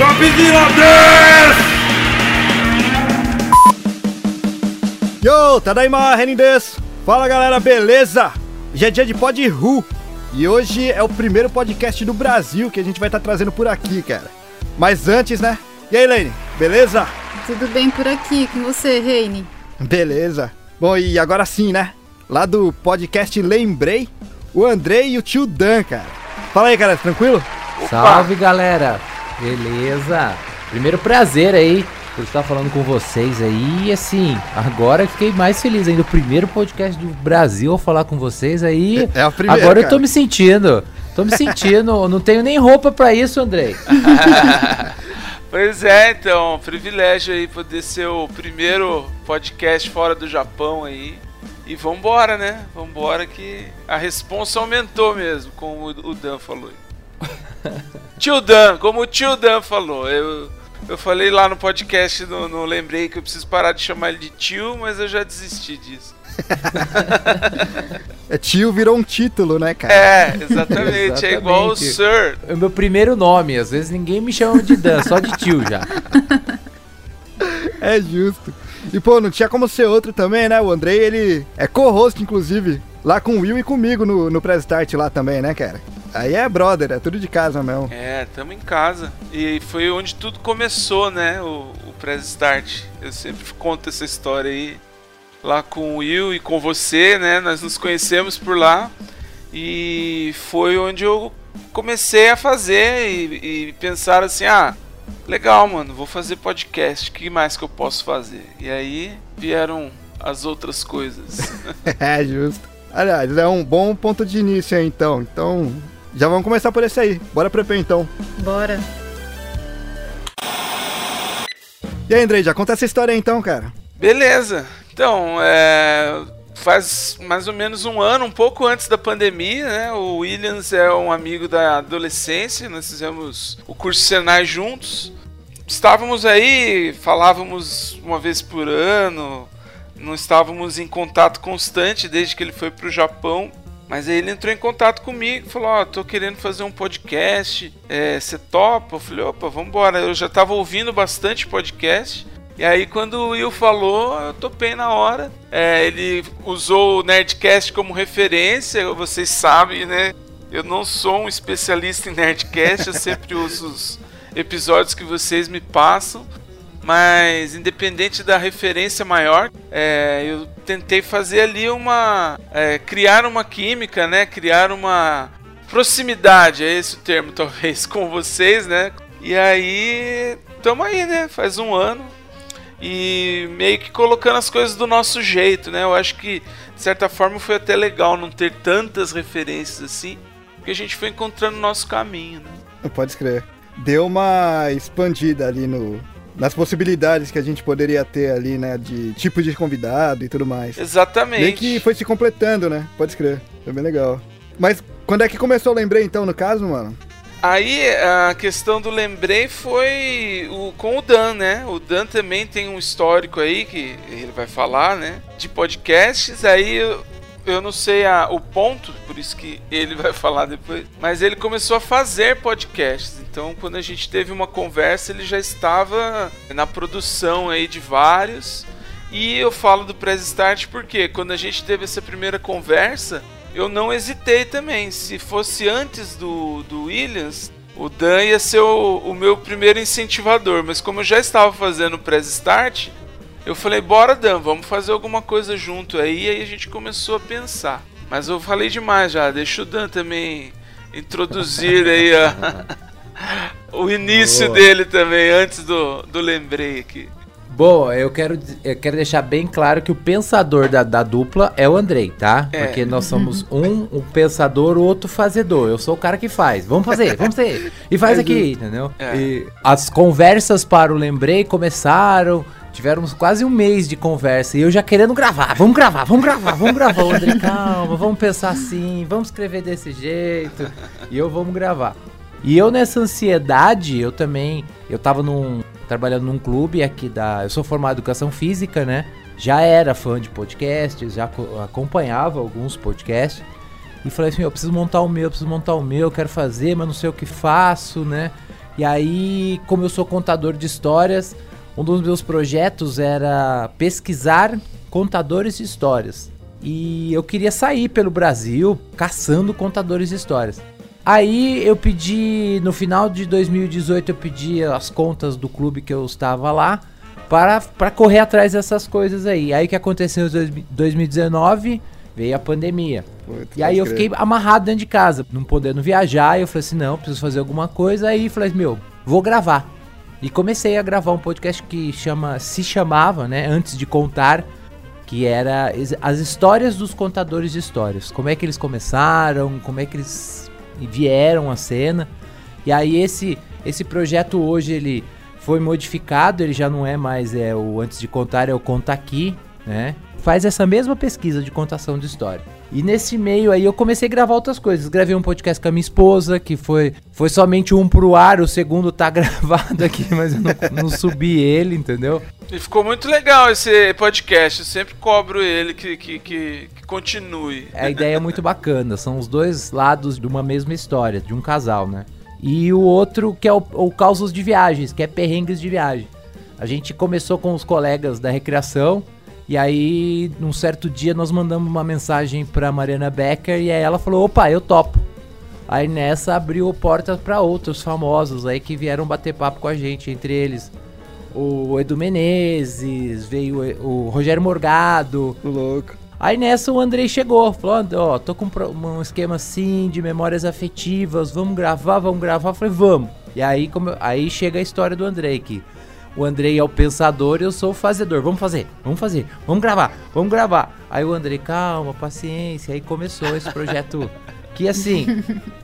Drop de Londres! Yo, Tadaima, Renin desu. Fala galera, beleza? Já é dia de Pod Ru. E hoje é o primeiro podcast do Brasil que a gente vai estar tá trazendo por aqui, cara. Mas antes, né? E aí, Lane, beleza? Tudo bem por aqui com você, Reine? Beleza. Bom, e agora sim, né? Lá do podcast Lembrei, o Andrei e o tio Dan, cara. Fala aí, cara, tranquilo? Opa. Salve, galera. Beleza. Primeiro prazer aí por estar falando com vocês aí. E assim, agora fiquei mais feliz ainda. O primeiro podcast do Brasil a falar com vocês aí. É, é a primeira. Agora cara. eu tô me sentindo. Tô me sentindo. não tenho nem roupa para isso, Andrei. Pois é, então, privilégio aí poder ser o primeiro podcast fora do Japão aí. E vambora, né? Vambora que a responsa aumentou mesmo, como o Dan falou. Tio Dan, como o tio Dan falou. Eu, eu falei lá no podcast, não, não lembrei que eu preciso parar de chamar ele de tio, mas eu já desisti disso. é, tio virou um título, né, cara? É, exatamente. exatamente. É igual o Sir. É o meu primeiro nome. Às vezes ninguém me chama de Dan, só de tio já. É justo. E, pô, não tinha como ser outro também, né? O Andrei, ele é co-host, inclusive, lá com o Will e comigo no, no Press Start lá também, né, cara? Aí é brother, é tudo de casa mesmo. É, tamo em casa. E foi onde tudo começou, né? O, o Press Start. Eu sempre conto essa história aí lá com o Will e com você, né? Nós nos conhecemos por lá e foi onde eu comecei a fazer e, e pensar assim, ah, legal, mano, vou fazer podcast, o que mais que eu posso fazer? E aí vieram as outras coisas. é, justo. Aliás, é um bom ponto de início aí, então. Então, já vamos começar por esse aí. Bora pro EP, então. Bora. E aí, Andrei, já conta essa história aí, então, cara. Beleza. Então, é, faz mais ou menos um ano, um pouco antes da pandemia, né? O Williams é um amigo da adolescência, nós fizemos o curso Senai juntos. Estávamos aí, falávamos uma vez por ano, não estávamos em contato constante desde que ele foi para o Japão. Mas aí ele entrou em contato comigo falou: Ó, oh, tô querendo fazer um podcast, é, você topa? Eu falei: opa, vambora. Eu já estava ouvindo bastante podcast. E aí, quando o Will falou, eu topei na hora. É, ele usou o Nerdcast como referência, vocês sabem, né? Eu não sou um especialista em Nerdcast, eu sempre uso os episódios que vocês me passam. Mas, independente da referência maior, é, eu tentei fazer ali uma. É, criar uma química, né? Criar uma proximidade, é esse o termo, talvez, com vocês, né? E aí, tamo aí, né? Faz um ano e meio que colocando as coisas do nosso jeito, né? Eu acho que de certa forma foi até legal não ter tantas referências assim, porque a gente foi encontrando o nosso caminho, né? Pode escrever. Deu uma expandida ali no nas possibilidades que a gente poderia ter ali, né, de tipo de convidado e tudo mais. Exatamente. Meio que foi se completando, né? Pode escrever. Foi bem legal. Mas quando é que começou, lembrei então, no caso, mano? Aí a questão do lembrei foi o, com o Dan, né? O Dan também tem um histórico aí que ele vai falar, né? De podcasts. Aí eu, não sei a, o ponto, por isso que ele vai falar depois. Mas ele começou a fazer podcasts. Então, quando a gente teve uma conversa, ele já estava na produção aí de vários. E eu falo do Press Start porque quando a gente teve essa primeira conversa, eu não hesitei também. Se fosse antes do, do Williams, o Dan ia ser o, o meu primeiro incentivador. Mas como eu já estava fazendo o press start, eu falei, bora Dan, vamos fazer alguma coisa junto aí. E aí a gente começou a pensar. Mas eu falei demais já, deixa o Dan também introduzir aí a, o início Boa. dele também, antes do, do lembrei aqui. Bom, eu quero, eu quero deixar bem claro que o pensador da, da dupla é o Andrei, tá? É. Porque nós somos um, um pensador, o outro fazedor. Eu sou o cara que faz. Vamos fazer, vamos fazer. E faz é aqui, entendeu? É. E as conversas para o Lembrei começaram. Tivemos quase um mês de conversa e eu já querendo gravar. Vamos gravar, vamos gravar, vamos gravar. O Andrei, calma, vamos pensar assim, vamos escrever desse jeito. E eu vamos gravar. E eu nessa ansiedade, eu também, eu tava num trabalhando num clube aqui da. Eu sou formado em educação física, né? Já era fã de podcasts, já acompanhava alguns podcasts. E falei assim: eu preciso montar o meu, eu preciso montar o meu, eu quero fazer, mas não sei o que faço, né? E aí, como eu sou contador de histórias, um dos meus projetos era pesquisar contadores de histórias. E eu queria sair pelo Brasil caçando contadores de histórias. Aí eu pedi, no final de 2018, eu pedi as contas do clube que eu estava lá para, para correr atrás dessas coisas aí. Aí o que aconteceu em 2019? Veio a pandemia. e aí eu fiquei amarrado dentro de casa, não podendo viajar. E eu falei assim: não, preciso fazer alguma coisa. Aí falei: meu, vou gravar. E comecei a gravar um podcast que chama, se chamava, né, antes de contar, que era as histórias dos contadores de histórias. Como é que eles começaram, como é que eles vieram à cena. E aí esse esse projeto hoje ele foi modificado, ele já não é mais é o antes de contar é o conta aqui, né? Faz essa mesma pesquisa de contação de história. E nesse meio aí eu comecei a gravar outras coisas. Gravei um podcast com a minha esposa, que foi, foi somente um pro ar, o segundo tá gravado aqui, mas eu não, não subi ele, entendeu? E ficou muito legal esse podcast. Eu sempre cobro ele que, que, que, que continue. A ideia é muito bacana. São os dois lados de uma mesma história, de um casal, né? E o outro que é o, o Causos de Viagens, que é perrengues de viagem. A gente começou com os colegas da recreação e aí, num certo dia, nós mandamos uma mensagem pra Mariana Becker e aí ela falou: opa, eu topo. Aí nessa abriu portas para outros famosos aí que vieram bater papo com a gente, entre eles o Edu Menezes, veio o Rogério Morgado. O louco. Aí nessa o Andrei chegou, falou, ó, tô com um esquema assim de memórias afetivas, vamos gravar, vamos gravar. Eu falei, vamos. E aí, como, aí chega a história do Andrei, que o Andrei é o pensador e eu sou o fazedor. Vamos fazer, vamos fazer, vamos gravar, vamos gravar. Aí o Andrei, calma, paciência. Aí começou esse projeto que assim,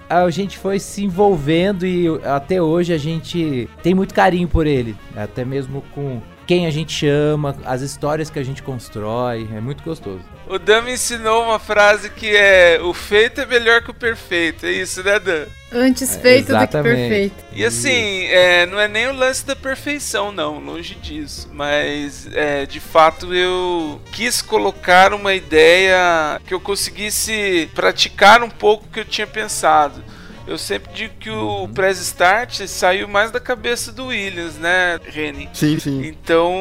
a gente foi se envolvendo e até hoje a gente tem muito carinho por ele. Até mesmo com quem a gente chama, as histórias que a gente constrói. É muito gostoso. O Dan me ensinou uma frase que é: o feito é melhor que o perfeito. É isso, né, Dan? Antes é, feito é, do que perfeito. E assim, é, não é nem o lance da perfeição, não, longe disso. Mas é, de fato eu quis colocar uma ideia que eu conseguisse praticar um pouco o que eu tinha pensado. Eu sempre digo que o uhum. Press Start saiu mais da cabeça do Williams, né, Reni? Sim, sim. Então,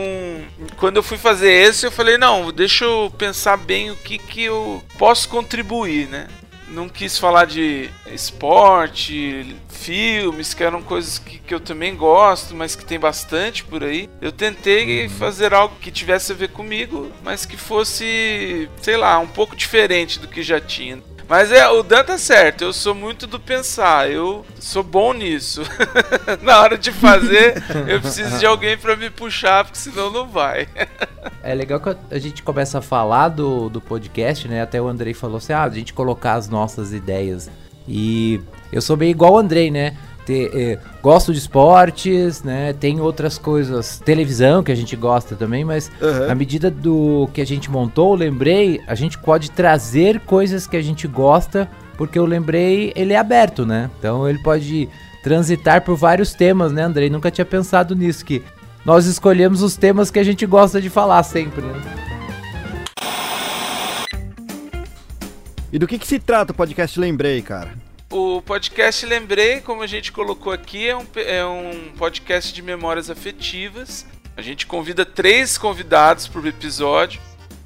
quando eu fui fazer esse, eu falei, não, deixa eu pensar bem o que, que eu posso contribuir, né? Não quis falar de esporte, filmes, que eram coisas que, que eu também gosto, mas que tem bastante por aí. Eu tentei uhum. fazer algo que tivesse a ver comigo, mas que fosse, sei lá, um pouco diferente do que já tinha. Mas é, o Dan tá certo, eu sou muito do pensar, eu sou bom nisso. Na hora de fazer, eu preciso de alguém para me puxar, porque senão não vai. é legal que a gente começa a falar do, do podcast, né? Até o Andrei falou assim: ah, a gente colocar as nossas ideias. E eu sou bem igual o Andrei, né? Ter, eh, gosto de esportes, né? Tem outras coisas, televisão que a gente gosta também, mas uhum. na medida do que a gente montou, lembrei, a gente pode trazer coisas que a gente gosta, porque eu lembrei, ele é aberto, né? Então ele pode transitar por vários temas, né, Andrei? Nunca tinha pensado nisso que nós escolhemos os temas que a gente gosta de falar sempre, né? E do que, que se trata o podcast Lembrei, cara? O podcast Lembrei, como a gente colocou aqui, é um, é um podcast de memórias afetivas. A gente convida três convidados por episódio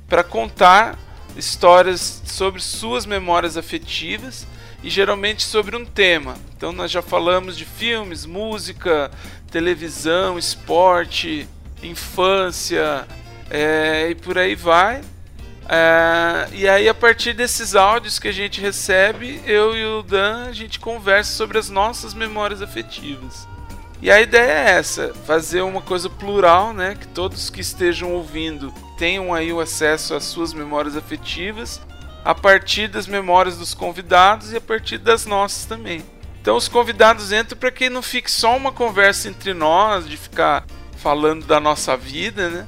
para contar histórias sobre suas memórias afetivas e geralmente sobre um tema. Então nós já falamos de filmes, música, televisão, esporte, infância é, e por aí vai. É, e aí, a partir desses áudios que a gente recebe, eu e o Dan, a gente conversa sobre as nossas memórias afetivas. E a ideia é essa, fazer uma coisa plural, né, que todos que estejam ouvindo tenham aí o acesso às suas memórias afetivas, a partir das memórias dos convidados e a partir das nossas também. Então os convidados entram para que não fique só uma conversa entre nós, de ficar falando da nossa vida, né?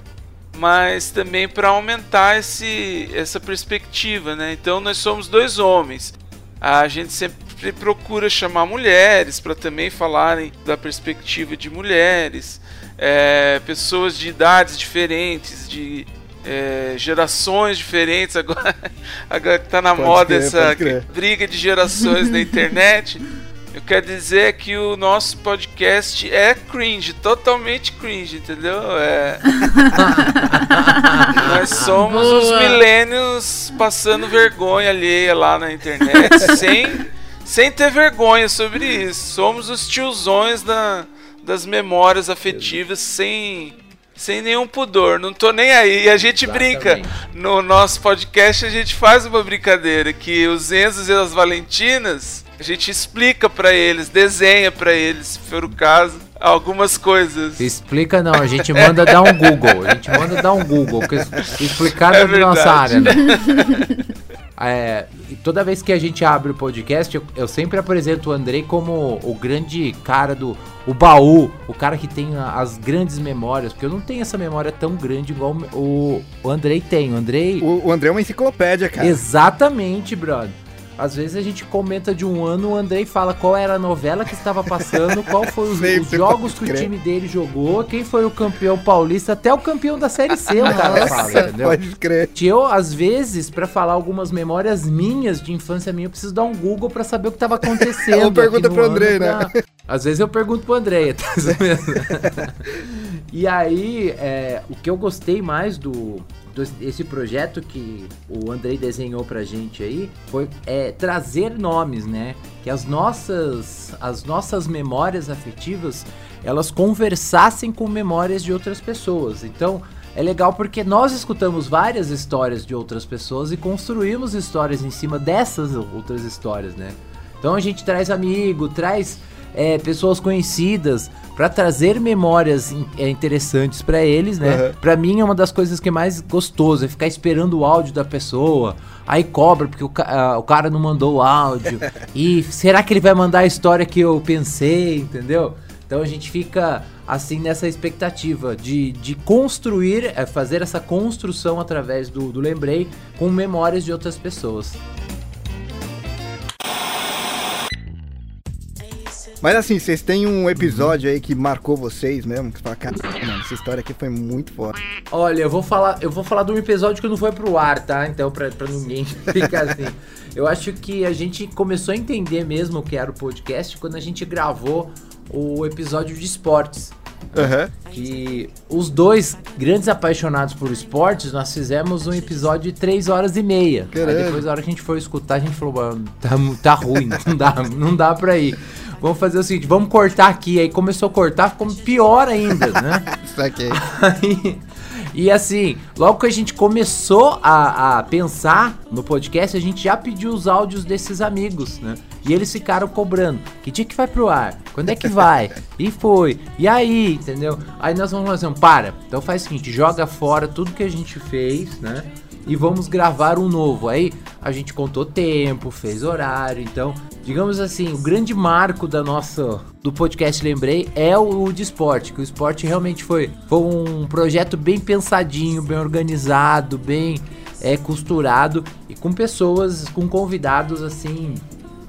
Mas também para aumentar esse, essa perspectiva, né? Então nós somos dois homens. A gente sempre procura chamar mulheres para também falarem da perspectiva de mulheres, é, pessoas de idades diferentes, de é, gerações diferentes. Agora, agora que tá na pode moda crer, essa briga de gerações na internet. Eu quero dizer que o nosso podcast é cringe, totalmente cringe, entendeu? É. Nós somos Boa. os milênios passando vergonha alheia lá na internet, sem, sem ter vergonha sobre isso. Somos os tiozões da, das memórias afetivas, sem sem nenhum pudor, não tô nem aí. E a gente Exatamente. brinca. No nosso podcast a gente faz uma brincadeira que os Enzos e as Valentinas, a gente explica para eles, desenha para eles, se for o caso, algumas coisas. Explica não, a gente manda dar um Google. A gente manda dar um Google, explicar é da nossa área, né? É, toda vez que a gente abre o podcast, eu, eu, sempre apresento o Andrei como o grande cara do o baú, o cara que tem as grandes memórias, porque eu não tenho essa memória tão grande igual o, o Andrei tem. O Andrei. O, o Andrei é uma enciclopédia, cara. Exatamente, brother. Às vezes a gente comenta de um ano, o Andrei fala qual era a novela que estava passando, qual foi os, os jogos que o time dele jogou, quem foi o campeão paulista, até o campeão da Série C, o cara fala, entendeu? Pode crer. Eu, às vezes, para falar algumas memórias minhas de infância minha, eu preciso dar um Google para saber o que estava acontecendo. Uma pergunta pro Andrei, né? Pra... Às vezes eu pergunto pro Andrei, tá E aí, é, o que eu gostei mais do, esse projeto que o Andrei desenhou pra gente aí foi é, trazer nomes, né? Que as nossas, as nossas memórias afetivas elas conversassem com memórias de outras pessoas. Então é legal porque nós escutamos várias histórias de outras pessoas e construímos histórias em cima dessas outras histórias, né? Então a gente traz amigo, traz é, pessoas conhecidas para trazer memórias é, interessantes para eles, né? Uhum. Para mim é uma das coisas que é mais gostoso é ficar esperando o áudio da pessoa. Aí cobra porque o, o cara não mandou o áudio. e será que ele vai mandar a história que eu pensei, entendeu? Então a gente fica assim nessa expectativa de, de construir, é, fazer essa construção através do, do Lembrei com memórias de outras pessoas. Mas assim, vocês têm um episódio aí que marcou vocês mesmo? Que você fala, cara, mano, essa história aqui foi muito forte. Olha, eu vou falar, eu vou falar de um episódio que não foi pro ar, tá? Então, pra, pra ninguém ficar assim. Eu acho que a gente começou a entender mesmo o que era o podcast quando a gente gravou o episódio de esportes. Uhum. Que os dois grandes apaixonados por esportes, nós fizemos um episódio de 3 horas e meia. Caramba. Aí depois, na hora que a gente foi escutar, a gente falou, tá, tá ruim, não dá, não dá pra ir vamos fazer o seguinte, vamos cortar aqui. Aí começou a cortar, ficou pior ainda, né? Isso aqui. Aí, e assim, logo que a gente começou a, a, pensar no podcast, a gente já pediu os áudios desses amigos, né? E eles ficaram cobrando. Que dia que vai pro ar? Quando é que vai? E foi. E aí, entendeu? Aí nós vamos fazer um, para. Então faz o seguinte, joga fora tudo que a gente fez, né? E vamos gravar um novo. Aí a gente contou tempo, fez horário, então, digamos assim, o grande marco da nossa do podcast Lembrei é o, de esporte, que o esporte realmente foi, foi um projeto bem pensadinho, bem organizado, bem é, costurado e com pessoas, com convidados assim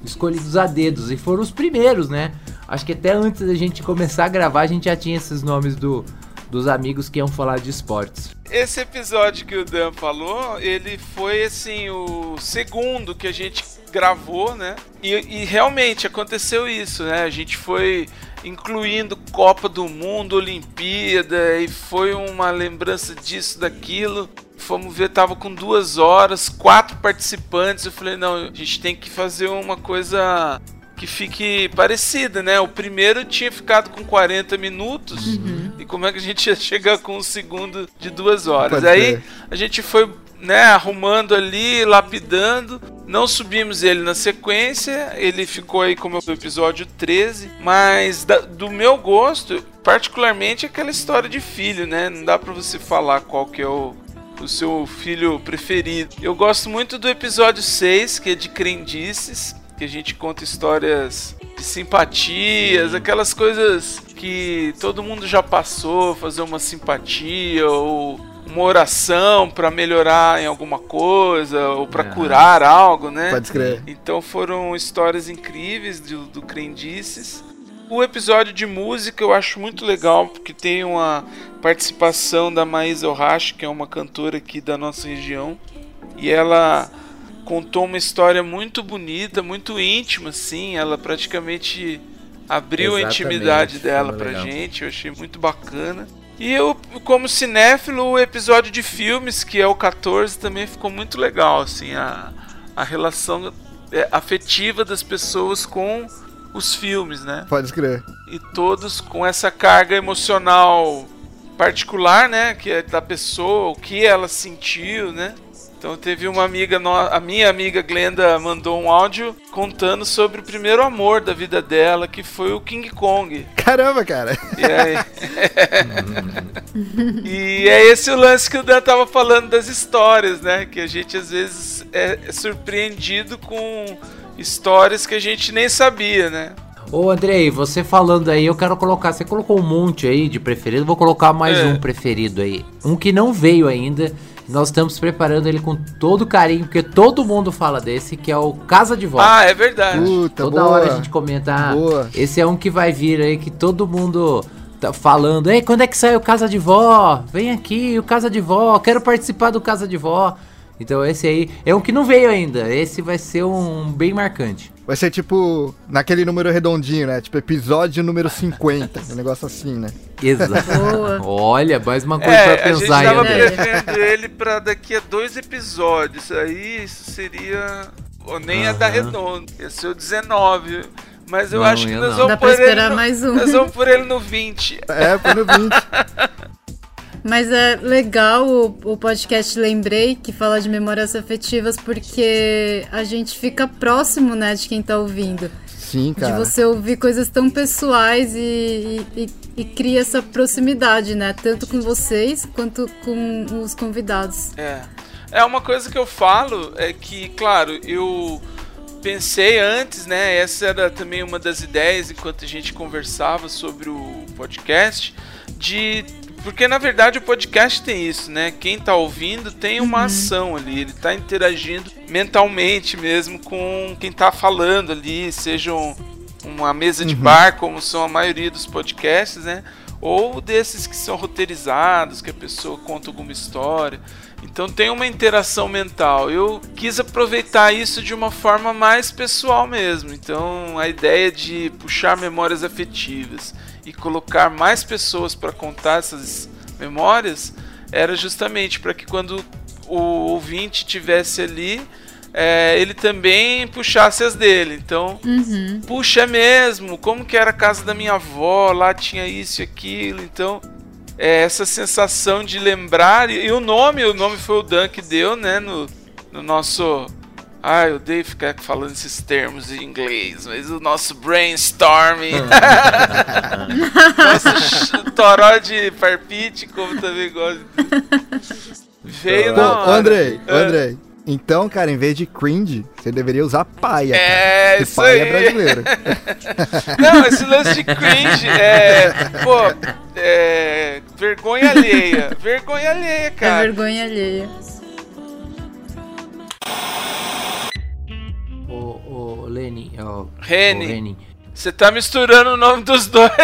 escolhidos a dedos e foram os primeiros, né? Acho que até antes da gente começar a gravar a gente já tinha esses nomes do dos amigos que iam falar de esportes. Esse episódio que o Dan falou, ele foi assim o segundo que a gente gravou, né? E, e realmente aconteceu isso, né? A gente foi incluindo Copa do Mundo, Olimpíada, e foi uma lembrança disso, daquilo. Fomos ver, tava com duas horas, quatro participantes. Eu falei, não, a gente tem que fazer uma coisa que fique parecida, né? O primeiro tinha ficado com 40 minutos. Uhum. E como é que a gente ia chegar com um segundo de duas horas? Aí a gente foi né, arrumando ali, lapidando. Não subimos ele na sequência, ele ficou aí como o episódio 13, mas da, do meu gosto, particularmente aquela história de filho, né? Não dá para você falar qual que é o, o seu filho preferido. Eu gosto muito do episódio 6, que é de crendices, que a gente conta histórias de simpatias, aquelas coisas que todo mundo já passou, fazer uma simpatia ou uma oração para melhorar em alguma coisa ou para curar algo, né? Pode crer. Então foram histórias incríveis do, do Crendices. O episódio de música eu acho muito legal porque tem uma participação da Maísa Ohashi, que é uma cantora aqui da nossa região, e ela contou uma história muito bonita, muito íntima, assim. Ela praticamente abriu Exatamente, a intimidade dela pra legal. gente. Eu achei muito bacana. E eu, como cinéfilo, o episódio de filmes, que é o 14, também ficou muito legal, assim, a, a relação é, afetiva das pessoas com os filmes, né? Pode escrever. E todos com essa carga emocional particular, né? Que é da pessoa, o que ela sentiu, né? Então teve uma amiga, a minha amiga Glenda mandou um áudio contando sobre o primeiro amor da vida dela, que foi o King Kong. Caramba, cara. E, aí... e é esse o lance que o Dan tava falando das histórias, né? Que a gente às vezes é surpreendido com histórias que a gente nem sabia, né? Ô Andrei, você falando aí, eu quero colocar. Você colocou um monte aí de preferido, vou colocar mais é. um preferido aí. Um que não veio ainda nós estamos preparando ele com todo carinho, porque todo mundo fala desse, que é o Casa de Vó. Ah, é verdade. Puta, Toda boa. hora a gente comenta, ah, boa. esse é um que vai vir aí, que todo mundo tá falando, ei, quando é que sai o Casa de Vó? Vem aqui, o Casa de Vó, quero participar do Casa de Vó. Então esse aí é um que não veio ainda. Esse vai ser um bem marcante. Vai ser tipo naquele número redondinho, né? Tipo episódio número 50. um negócio assim, né? Exato. Olha, mais uma coisa é, pra pensar aí. A gente tava prevendo ele pra daqui a dois episódios. Aí isso seria. Ou nem uhum. a da redonda. Ia ser o 19. Mas eu não, acho que nós vamos, por ele no, mais um. nós vamos por ele no 20. É, por no 20. Mas é legal o, o podcast Lembrei, que fala de memórias afetivas, porque a gente fica próximo, né, de quem tá ouvindo. Sim, cara. De você ouvir coisas tão pessoais e, e, e cria essa proximidade, né? Tanto com vocês quanto com os convidados. É. É uma coisa que eu falo, é que, claro, eu pensei antes, né? Essa era também uma das ideias enquanto a gente conversava sobre o podcast, de porque na verdade o podcast tem isso, né? Quem tá ouvindo tem uma uhum. ação ali, ele tá interagindo mentalmente mesmo com quem tá falando ali, seja um, uma mesa de uhum. bar, como são a maioria dos podcasts, né? Ou desses que são roteirizados, que a pessoa conta alguma história. Então tem uma interação mental. Eu quis aproveitar isso de uma forma mais pessoal mesmo. Então a ideia de puxar memórias afetivas e colocar mais pessoas para contar essas memórias era justamente para que quando o ouvinte tivesse ali é, ele também puxasse as dele. Então, uhum. puxa mesmo, como que era a casa da minha avó, lá tinha isso e aquilo. Então, é essa sensação de lembrar. E, e o nome, o nome foi o Dan que deu, né, no, no nosso ah, eu odeio ficar falando esses termos em inglês, mas o nosso brainstorming, nosso toró de parpite, como também gosto. Veio na hora. Andrei, é. Andrei. Então, cara, em vez de cringe, você deveria usar paia. É, cara, isso paia aí. é brasileiro. Não, esse lance de cringe é. Pô, é. Vergonha alheia. Vergonha alheia, cara. É vergonha alheia. Lenny. Oh, Reni. Você tá misturando o nome dos dois.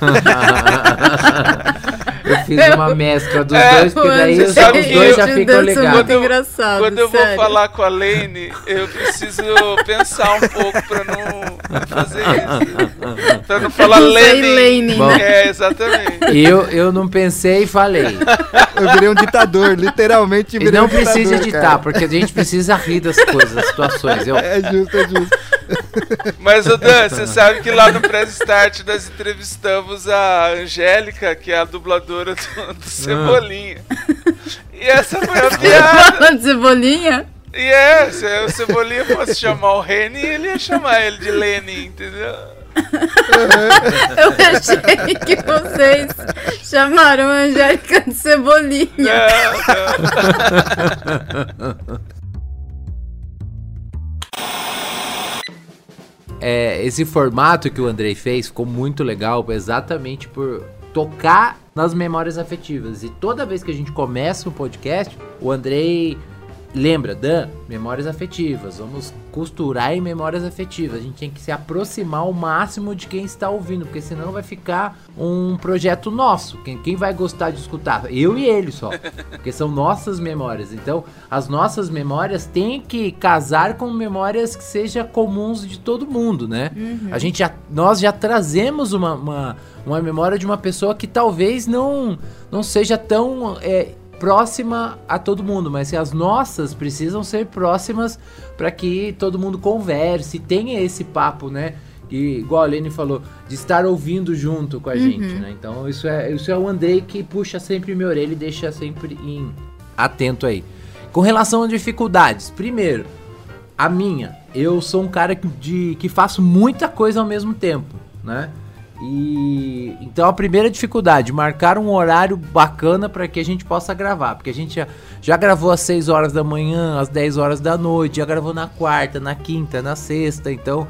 eu fiz uma mescla dos é, dois, porque daí os, os dois já ficam legais. Muito engraçado, quando eu sério. vou falar com a Lane, eu preciso pensar um pouco pra não fazer isso. Pra não falar Lane. Bom, é, exatamente. Eu, eu não pensei e falei. Eu virei um ditador, literalmente virei não um precisa editar, cara. porque a gente precisa rir das coisas, das situações. Eu... É justo, é justo. Mas, o Dan, você sabe que lá no Press Start nós entrevistamos a Angélica, que é a dubladora do, do Cebolinha. E essa foi a piada. Cebolinha? E é, se o Cebolinha fosse chamar o Reni, ele ia chamar ele de Lenin, entendeu? Eu achei que vocês chamaram a Angélica de Cebolinha. Não, não. É, esse formato que o Andrei fez ficou muito legal, exatamente por tocar nas memórias afetivas. E toda vez que a gente começa o podcast, o Andrei lembra, Dan, memórias afetivas. Vamos costurar em memórias afetivas. A gente tem que se aproximar ao máximo de quem está ouvindo, porque senão vai ficar um projeto nosso. Quem, quem vai gostar de escutar? Eu e ele só. Porque são nossas memórias. Então, as nossas memórias têm que casar com memórias que sejam comuns de todo mundo, né? Uhum. A gente já, nós já trazemos uma, uma, uma memória de uma pessoa que talvez não, não seja tão. É, próxima a todo mundo, mas as nossas precisam ser próximas para que todo mundo converse, tenha esse papo, né? E, igual a Lene falou, de estar ouvindo junto com a uhum. gente, né? Então isso é, isso é o Andrei que puxa sempre minha orelha e deixa sempre em, atento aí. Com relação a dificuldades, primeiro, a minha, eu sou um cara que, de, que faço muita coisa ao mesmo tempo, né? E então a primeira dificuldade, marcar um horário bacana para que a gente possa gravar, porque a gente já, já gravou às 6 horas da manhã, às 10 horas da noite, já gravou na quarta, na quinta, na sexta, então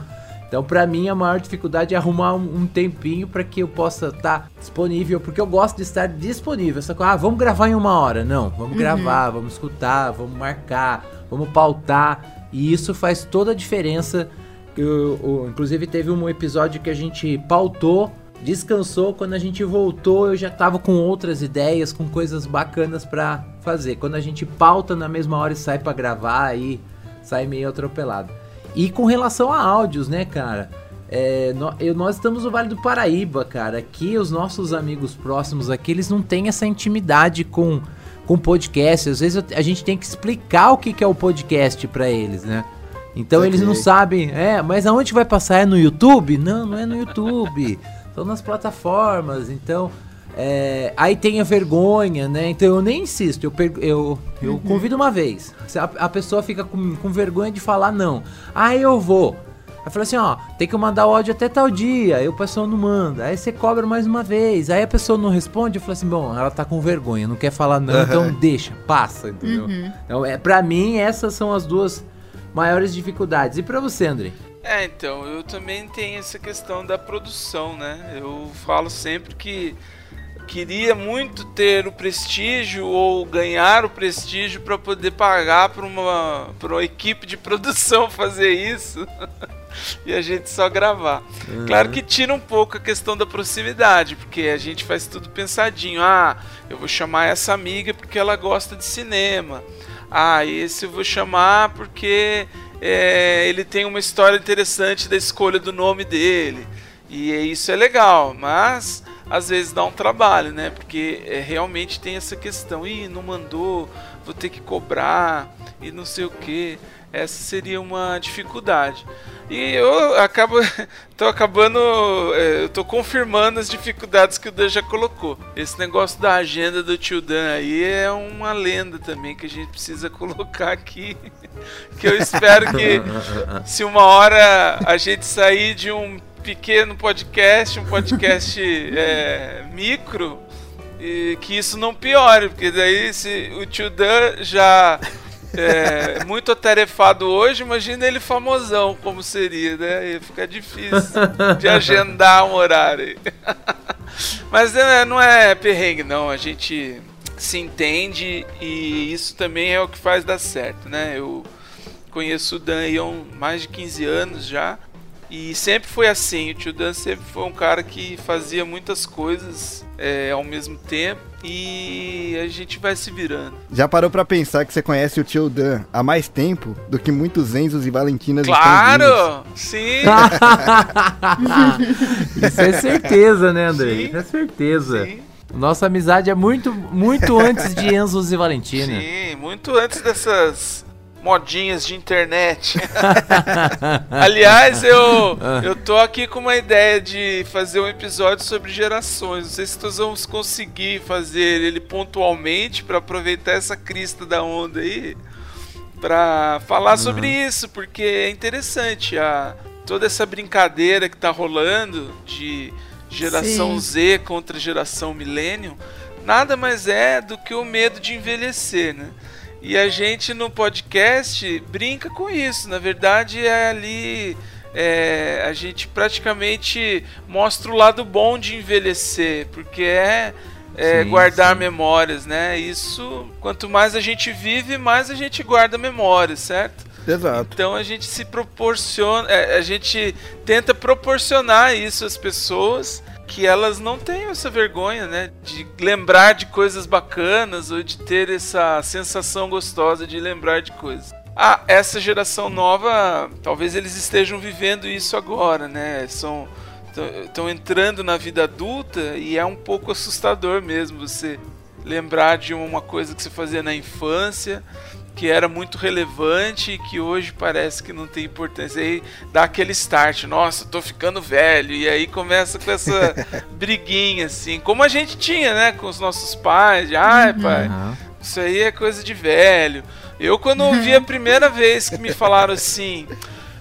então para mim a maior dificuldade é arrumar um, um tempinho para que eu possa estar tá disponível, porque eu gosto de estar disponível. Só que ah, vamos gravar em uma hora, não, vamos uhum. gravar, vamos escutar, vamos marcar, vamos pautar, e isso faz toda a diferença eu, eu, inclusive teve um episódio que a gente pautou, descansou, quando a gente voltou eu já tava com outras ideias, com coisas bacanas para fazer. Quando a gente pauta na mesma hora e sai para gravar, aí sai meio atropelado. E com relação a áudios, né, cara? É, nós, nós estamos no Vale do Paraíba, cara. Aqui os nossos amigos próximos aqui, eles não têm essa intimidade com com podcast. Às vezes a gente tem que explicar o que, que é o podcast para eles, né? Então eles não sabem, é, mas aonde vai passar? É no YouTube? Não, não é no YouTube. São nas plataformas. Então, é, aí tem a vergonha, né? Então eu nem insisto, eu, eu, eu uhum. convido uma vez. A, a pessoa fica com, com vergonha de falar não. Aí eu vou. Aí fala assim, ó, tem que mandar o áudio até tal dia, aí o pessoal não manda, aí você cobra mais uma vez, aí a pessoa não responde, eu falo assim, bom, ela tá com vergonha, não quer falar não, uhum. então deixa, passa, entendeu? Uhum. Então, é, pra mim, essas são as duas maiores dificuldades. E para você, André? É, então, eu também tenho essa questão da produção, né? Eu falo sempre que queria muito ter o prestígio ou ganhar o prestígio para poder pagar para uma, pra uma equipe de produção fazer isso e a gente só gravar. Uhum. Claro que tira um pouco a questão da proximidade, porque a gente faz tudo pensadinho. Ah, eu vou chamar essa amiga porque ela gosta de cinema. Ah, esse eu vou chamar porque é, ele tem uma história interessante da escolha do nome dele. E isso é legal, mas às vezes dá um trabalho, né? Porque é, realmente tem essa questão. Ih, não mandou, vou ter que cobrar e não sei o que. Essa seria uma dificuldade. E eu acabo. tô acabando. É, eu tô confirmando as dificuldades que o Dan já colocou. Esse negócio da agenda do tio Dan aí é uma lenda também que a gente precisa colocar aqui. Que eu espero que se uma hora a gente sair de um pequeno podcast, um podcast é, micro, e que isso não piore, porque daí se o tio Dan já é, muito atarefado hoje, imagina ele famosão, como seria, né? Ia ficar difícil de agendar um horário. Mas é, não é perrengue, não. A gente se entende e isso também é o que faz dar certo, né? Eu conheço o Dan há mais de 15 anos já. E sempre foi assim, o tio Dan sempre foi um cara que fazia muitas coisas é, ao mesmo tempo e a gente vai se virando. Já parou para pensar que você conhece o tio Dan há mais tempo do que muitos Enzos e Valentinas Claro! Sim! Isso é certeza, né, André? Sim. Isso é certeza. Sim. Nossa amizade é muito, muito antes de Enzos e Valentina. Sim, muito antes dessas modinhas de internet. Aliás, eu, ah. eu tô aqui com uma ideia de fazer um episódio sobre gerações. Não sei se nós vamos conseguir fazer ele pontualmente para aproveitar essa crista da onda aí para falar sobre uhum. isso, porque é interessante a toda essa brincadeira que tá rolando de geração Sim. Z contra geração milênio, nada mais é do que o medo de envelhecer, né? E a gente no podcast brinca com isso. Na verdade, é ali. É, a gente praticamente mostra o lado bom de envelhecer, porque é, é, Sim, guardar sim. memórias, né? Isso, quanto mais a gente vive, mais a gente guarda memórias, certo? Exato. Então a gente se proporciona, é, a gente tenta proporcionar isso às pessoas que elas não tenham essa vergonha, né? De lembrar de coisas bacanas ou de ter essa sensação gostosa de lembrar de coisas. Ah, essa geração nova, talvez eles estejam vivendo isso agora, né? São estão entrando na vida adulta e é um pouco assustador mesmo você lembrar de uma coisa que você fazia na infância que era muito relevante e que hoje parece que não tem importância. Aí dá aquele start, nossa, tô ficando velho. E aí começa com essa briguinha, assim, como a gente tinha, né, com os nossos pais, de, ai, pai, Aham. isso aí é coisa de velho. Eu, quando ouvi a primeira vez que me falaram assim,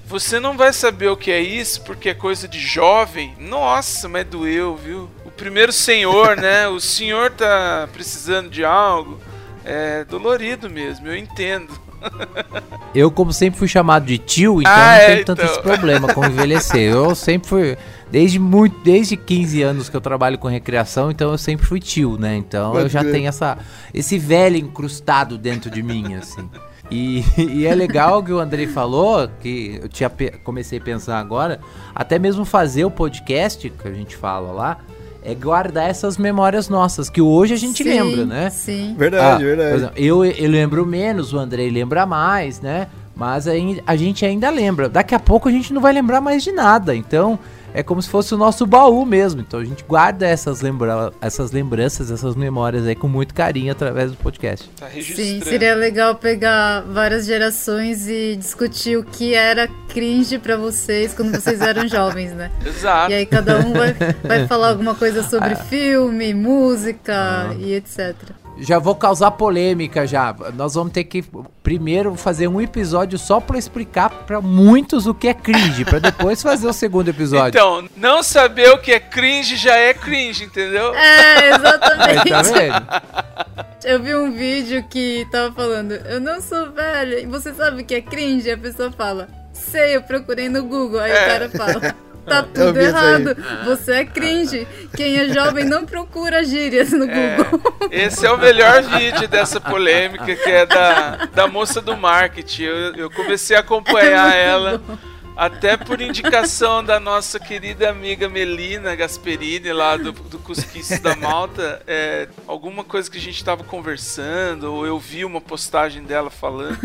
você não vai saber o que é isso porque é coisa de jovem, nossa, mas doeu, viu? O primeiro senhor, né? O senhor tá precisando de algo. É dolorido mesmo, eu entendo. Eu, como sempre fui chamado de tio, então Ah, não é, tenho tanto então. esse problema com envelhecer. Eu sempre fui. Desde muito, desde 15 anos que eu trabalho com recreação, então eu sempre fui tio, né? Então Pode eu já tenho essa, esse velho incrustado dentro de mim, assim. E, e é legal que o Andrei falou, que eu tinha comecei a pensar agora, até mesmo fazer o podcast que a gente fala lá, é guardar essas memórias nossas, que hoje a gente Sim, lembra, né? Sim. Verdade, Ah, verdade. exemplo, eu, eu lembro menos, o Andrei lembra mais, né? Mas aí a gente ainda lembra. Daqui a pouco a gente não vai lembrar mais de nada. Então é como se fosse o nosso baú mesmo. Então a gente guarda essas, lembra essas lembranças, essas memórias aí com muito carinho através do podcast. Tá Sim, seria legal pegar várias gerações e discutir o que era cringe pra vocês quando vocês eram jovens, né? Exato. E aí cada um vai, vai falar alguma coisa sobre filme, música e etc. Já vou causar polêmica já. Nós vamos ter que primeiro fazer um episódio só pra explicar pra muitos o que é cringe, pra depois fazer o segundo episódio. Então, não saber o que é cringe já é cringe, entendeu? É, Aí, exatamente. tá vendo? Eu vi um vídeo que tava falando, eu não sou velha, e você sabe o que é cringe? A pessoa fala, sei, eu procurei no Google. Aí o cara fala, tá tudo errado, você é cringe. Quem é jovem não procura gírias no Google. Esse é o melhor vídeo dessa polêmica, que é da, da moça do marketing. Eu, eu comecei a acompanhar É ela bom. até por indicação da nossa querida amiga Melina Gasperini, lá do, do Cusquices da Malta. É, alguma coisa que a gente tava conversando, ou eu vi uma postagem dela falando.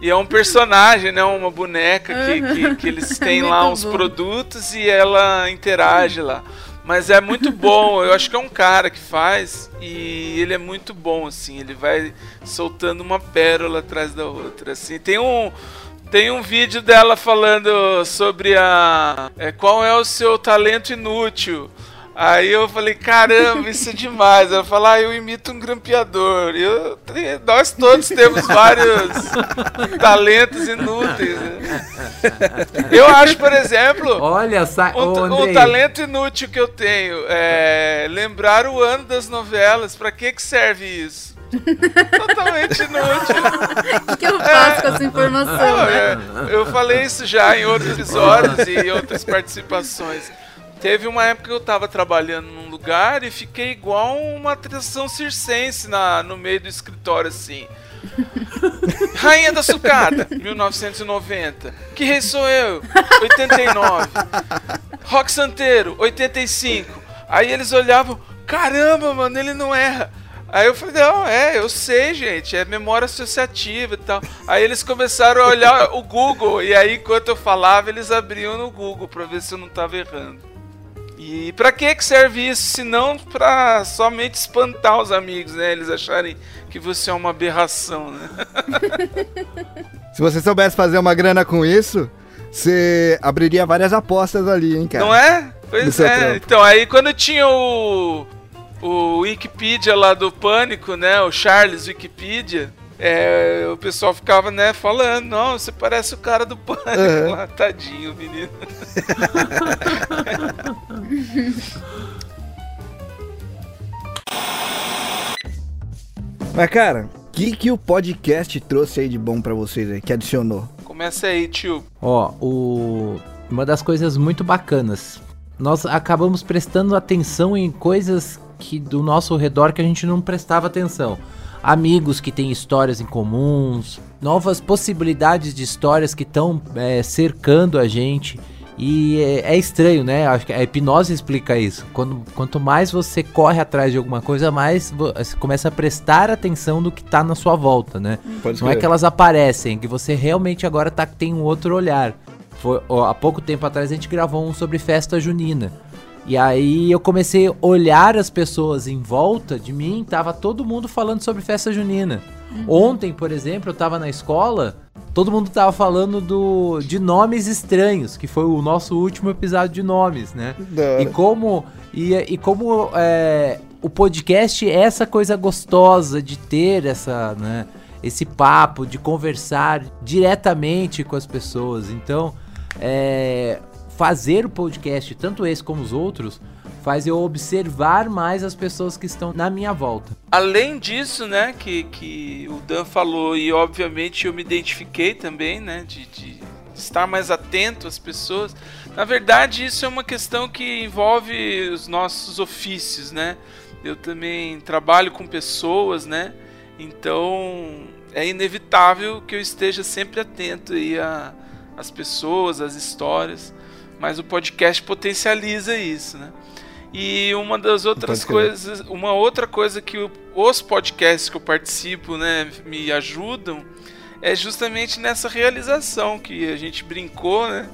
E é um personagem, né? Uma boneca que, que, que eles têm lá uns bom. produtos e ela interage lá. Mas é muito bom, eu acho que é um cara que faz e ele é muito bom, assim, ele vai soltando uma pérola atrás da outra, assim. Tem um, tem um vídeo dela falando sobre a. é, qual é o seu talento inútil. Aí eu falei, caramba, isso é demais. Ela fala, ah, eu imito um grampeador. Eu, nós todos temos vários talentos inúteis. né? Eu acho, por exemplo, Olha, sa... um, um talento inútil que eu tenho é lembrar o ano das novelas. Pra que que serve isso? Totalmente inútil. O que eu faço com essa informação, Não, né? é, eu falei isso já em outros episódios e em outras participações. Teve uma época que eu tava trabalhando num lugar e fiquei igual uma atração circense na, no meio do escritório, assim. Rainha da Sucata, 1990. Que rei sou eu? 89. Rock Santeiro, 85. Aí eles olhavam, caramba, mano, ele não erra. Aí eu falei, não, é, eu sei, gente, é memória associativa e tal. Aí eles começaram a olhar o Google, e aí enquanto eu falava, eles abriam no Google pra ver se eu não tava errando. E pra que que serve isso, se não pra somente espantar os amigos, né? Eles acharem que você é uma aberração, né? Se você soubesse fazer uma grana com isso, você abriria várias apostas ali, hein, cara? Não é? Pois é. trampo. Então, aí quando tinha o. O Wikipedia lá do Pânico, né? O Charles Wikipedia. É, o pessoal ficava, né, falando, não, você parece o cara do Pânico Uhum. lá, tadinho, menino. Mas, cara, o que, que o podcast trouxe aí de bom pra vocês aí, que adicionou? Começa aí, tio. Ó, o... uma das coisas muito bacanas. Nós acabamos prestando atenção em coisas que do nosso redor que a gente não prestava atenção. Amigos que têm histórias em comuns, novas possibilidades de histórias que estão é, cercando a gente. E é, é, estranho, né? Acho que a hipnose explica isso. Quando, quanto mais você corre atrás de alguma coisa, mais você começa a prestar atenção no que tá na sua volta, né? Pode Não é que elas aparecem, é que você realmente agora tá, tem um outro olhar. Foi, ó, há pouco tempo atrás a gente gravou um sobre festa junina. E aí eu comecei a olhar as pessoas em volta de mim, tava todo mundo falando sobre festa junina. Uhum. Ontem, por exemplo, eu tava na escola, todo mundo tava falando do de nomes estranhos, que foi o nosso último episódio de nomes, né? E como e, e como é, o podcast é essa coisa gostosa de ter essa, né, esse papo, de conversar diretamente com as pessoas. Então, é, fazer o podcast, tanto esse como os outros, faz eu observar mais as pessoas que estão na minha volta. Além disso, né, que, que o Dan falou, e obviamente eu me identifiquei também, né, de, de estar mais atento às pessoas. Na verdade, isso é uma questão que envolve os nossos ofícios, né? Eu também trabalho com pessoas, né? Então é inevitável que eu esteja sempre atento aí às pessoas, às histórias mas o podcast potencializa isso, né? E uma das outras coisas, uma outra coisa que o, os podcasts que eu participo, né, me ajudam é justamente nessa realização que a gente brincou, né?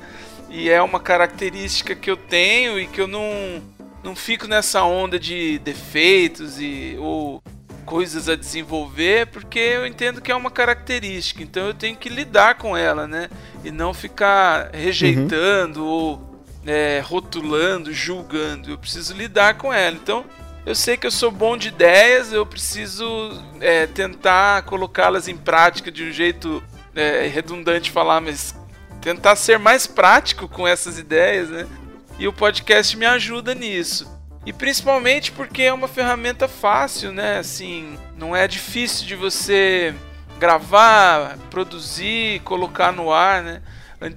E é uma característica que eu tenho e que eu não não fico nessa onda de defeitos e ou coisas a desenvolver, porque eu entendo que é uma característica, então eu tenho que lidar com ela, né? E não ficar rejeitando uhum. ou é, rotulando, julgando. Eu preciso lidar com ela. Então, eu sei que eu sou bom de ideias, eu preciso é, tentar colocá-las em prática de um jeito é, redundante falar, mas tentar ser mais prático com essas ideias, né? E o podcast me ajuda nisso. E principalmente porque é uma ferramenta fácil, né? Assim, não é difícil de você gravar, produzir, colocar no ar, né?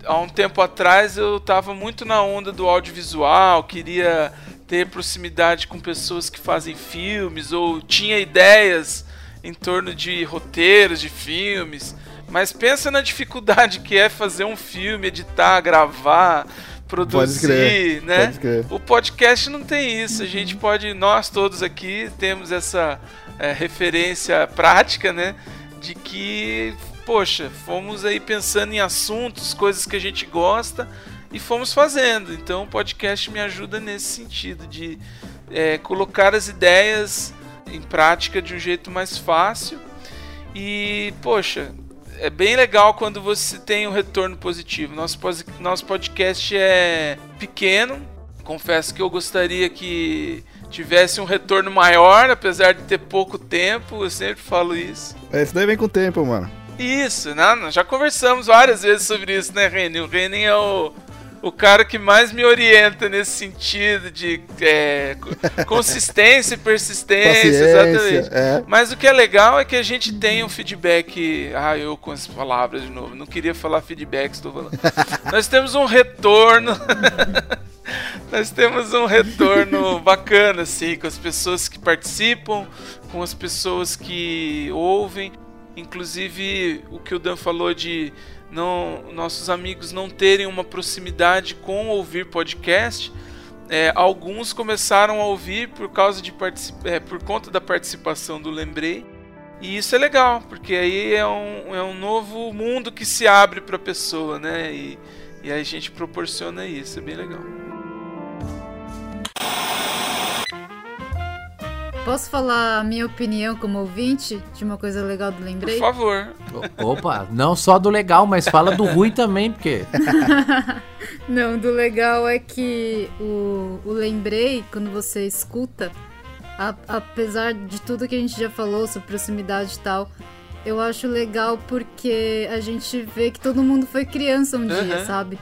Há um tempo atrás eu estava muito na onda do audiovisual, queria ter proximidade com pessoas que fazem filmes ou tinha ideias em torno de roteiros de filmes. Mas pensa na dificuldade que é fazer um filme, editar, gravar, produzir, né? O podcast não tem isso. A gente pode, nós todos aqui temos essa é, referência prática, né? De que, poxa, fomos aí pensando em assuntos, coisas que a gente gosta e fomos fazendo. Então o podcast me ajuda nesse sentido de é, colocar as ideias em prática de um jeito mais fácil. E, poxa, é bem legal quando você tem um retorno positivo. Nosso, nosso podcast é pequeno. Confesso que eu gostaria que tivesse um retorno maior, apesar de ter pouco tempo. Eu sempre falo isso. É, isso daí vem com o tempo, mano. Isso, né? já conversamos várias vezes sobre isso, né, Renin? O Renin é o, o cara que mais me orienta nesse sentido de é, consistência e persistência, exatamente. É. Mas o que é legal é que a gente tem um feedback. Ah, eu com as palavras de novo, não queria falar feedback, estou falando. Nós temos um retorno. Nós temos um retorno bacana, assim, com as pessoas que participam, com as pessoas que ouvem. Inclusive, o que o Dan falou de não nossos amigos não terem uma proximidade com ouvir podcast, é, alguns começaram a ouvir por causa de é, por conta da participação do Lembrei. E isso é legal, porque aí é um, é um novo mundo que se abre para a pessoa, né? E, e a gente proporciona isso, é bem legal. Posso falar a minha opinião como ouvinte de uma coisa legal do Lembrei? Por favor. Opa, não só do legal, mas fala do ruim também, porque. não, do legal é que o, o Lembrei, quando você escuta, a, apesar de tudo que a gente já falou sobre proximidade e tal, eu acho legal porque a gente vê que todo mundo foi criança um uhum. dia, sabe?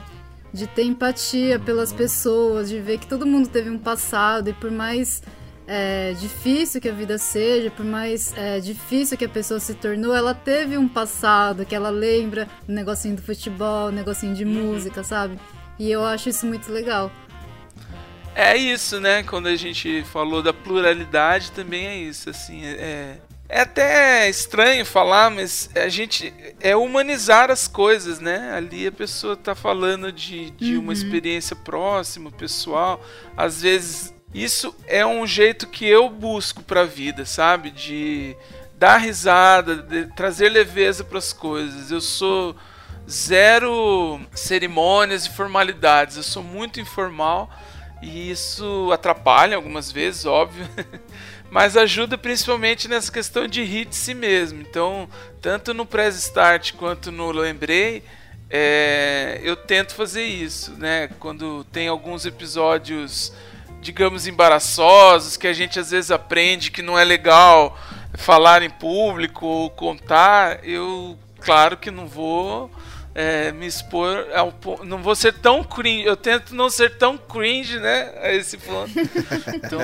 De ter empatia pelas pessoas, de ver que todo mundo teve um passado e por mais é, difícil que a vida seja, por mais é, difícil que a pessoa se tornou, ela teve um passado que ela lembra o negocinho do futebol, o negocinho de uhum. música, sabe? E eu acho isso muito legal. É isso, né? Quando a gente falou da pluralidade, também é isso, assim, é, é até estranho falar, mas a gente é humanizar as coisas, né? Ali a pessoa tá falando de, de uhum. uma experiência próxima, pessoal. Às vezes isso é um jeito que eu busco para a vida, sabe? De dar risada, de trazer leveza para as coisas. Eu sou zero cerimônias e formalidades. Eu sou muito informal e isso atrapalha algumas vezes, óbvio. mas ajuda principalmente nessa questão de rir de si mesmo. Então, tanto no Press Start quanto no Lembrei, é, eu tento fazer isso, né? Quando tem alguns episódios, digamos, embaraçosos, que a gente às vezes aprende que não é legal falar em público ou contar, eu, claro que não vou é, me expor ao não vou ser tão cringe eu tento não ser tão cringe né a esse ponto. Então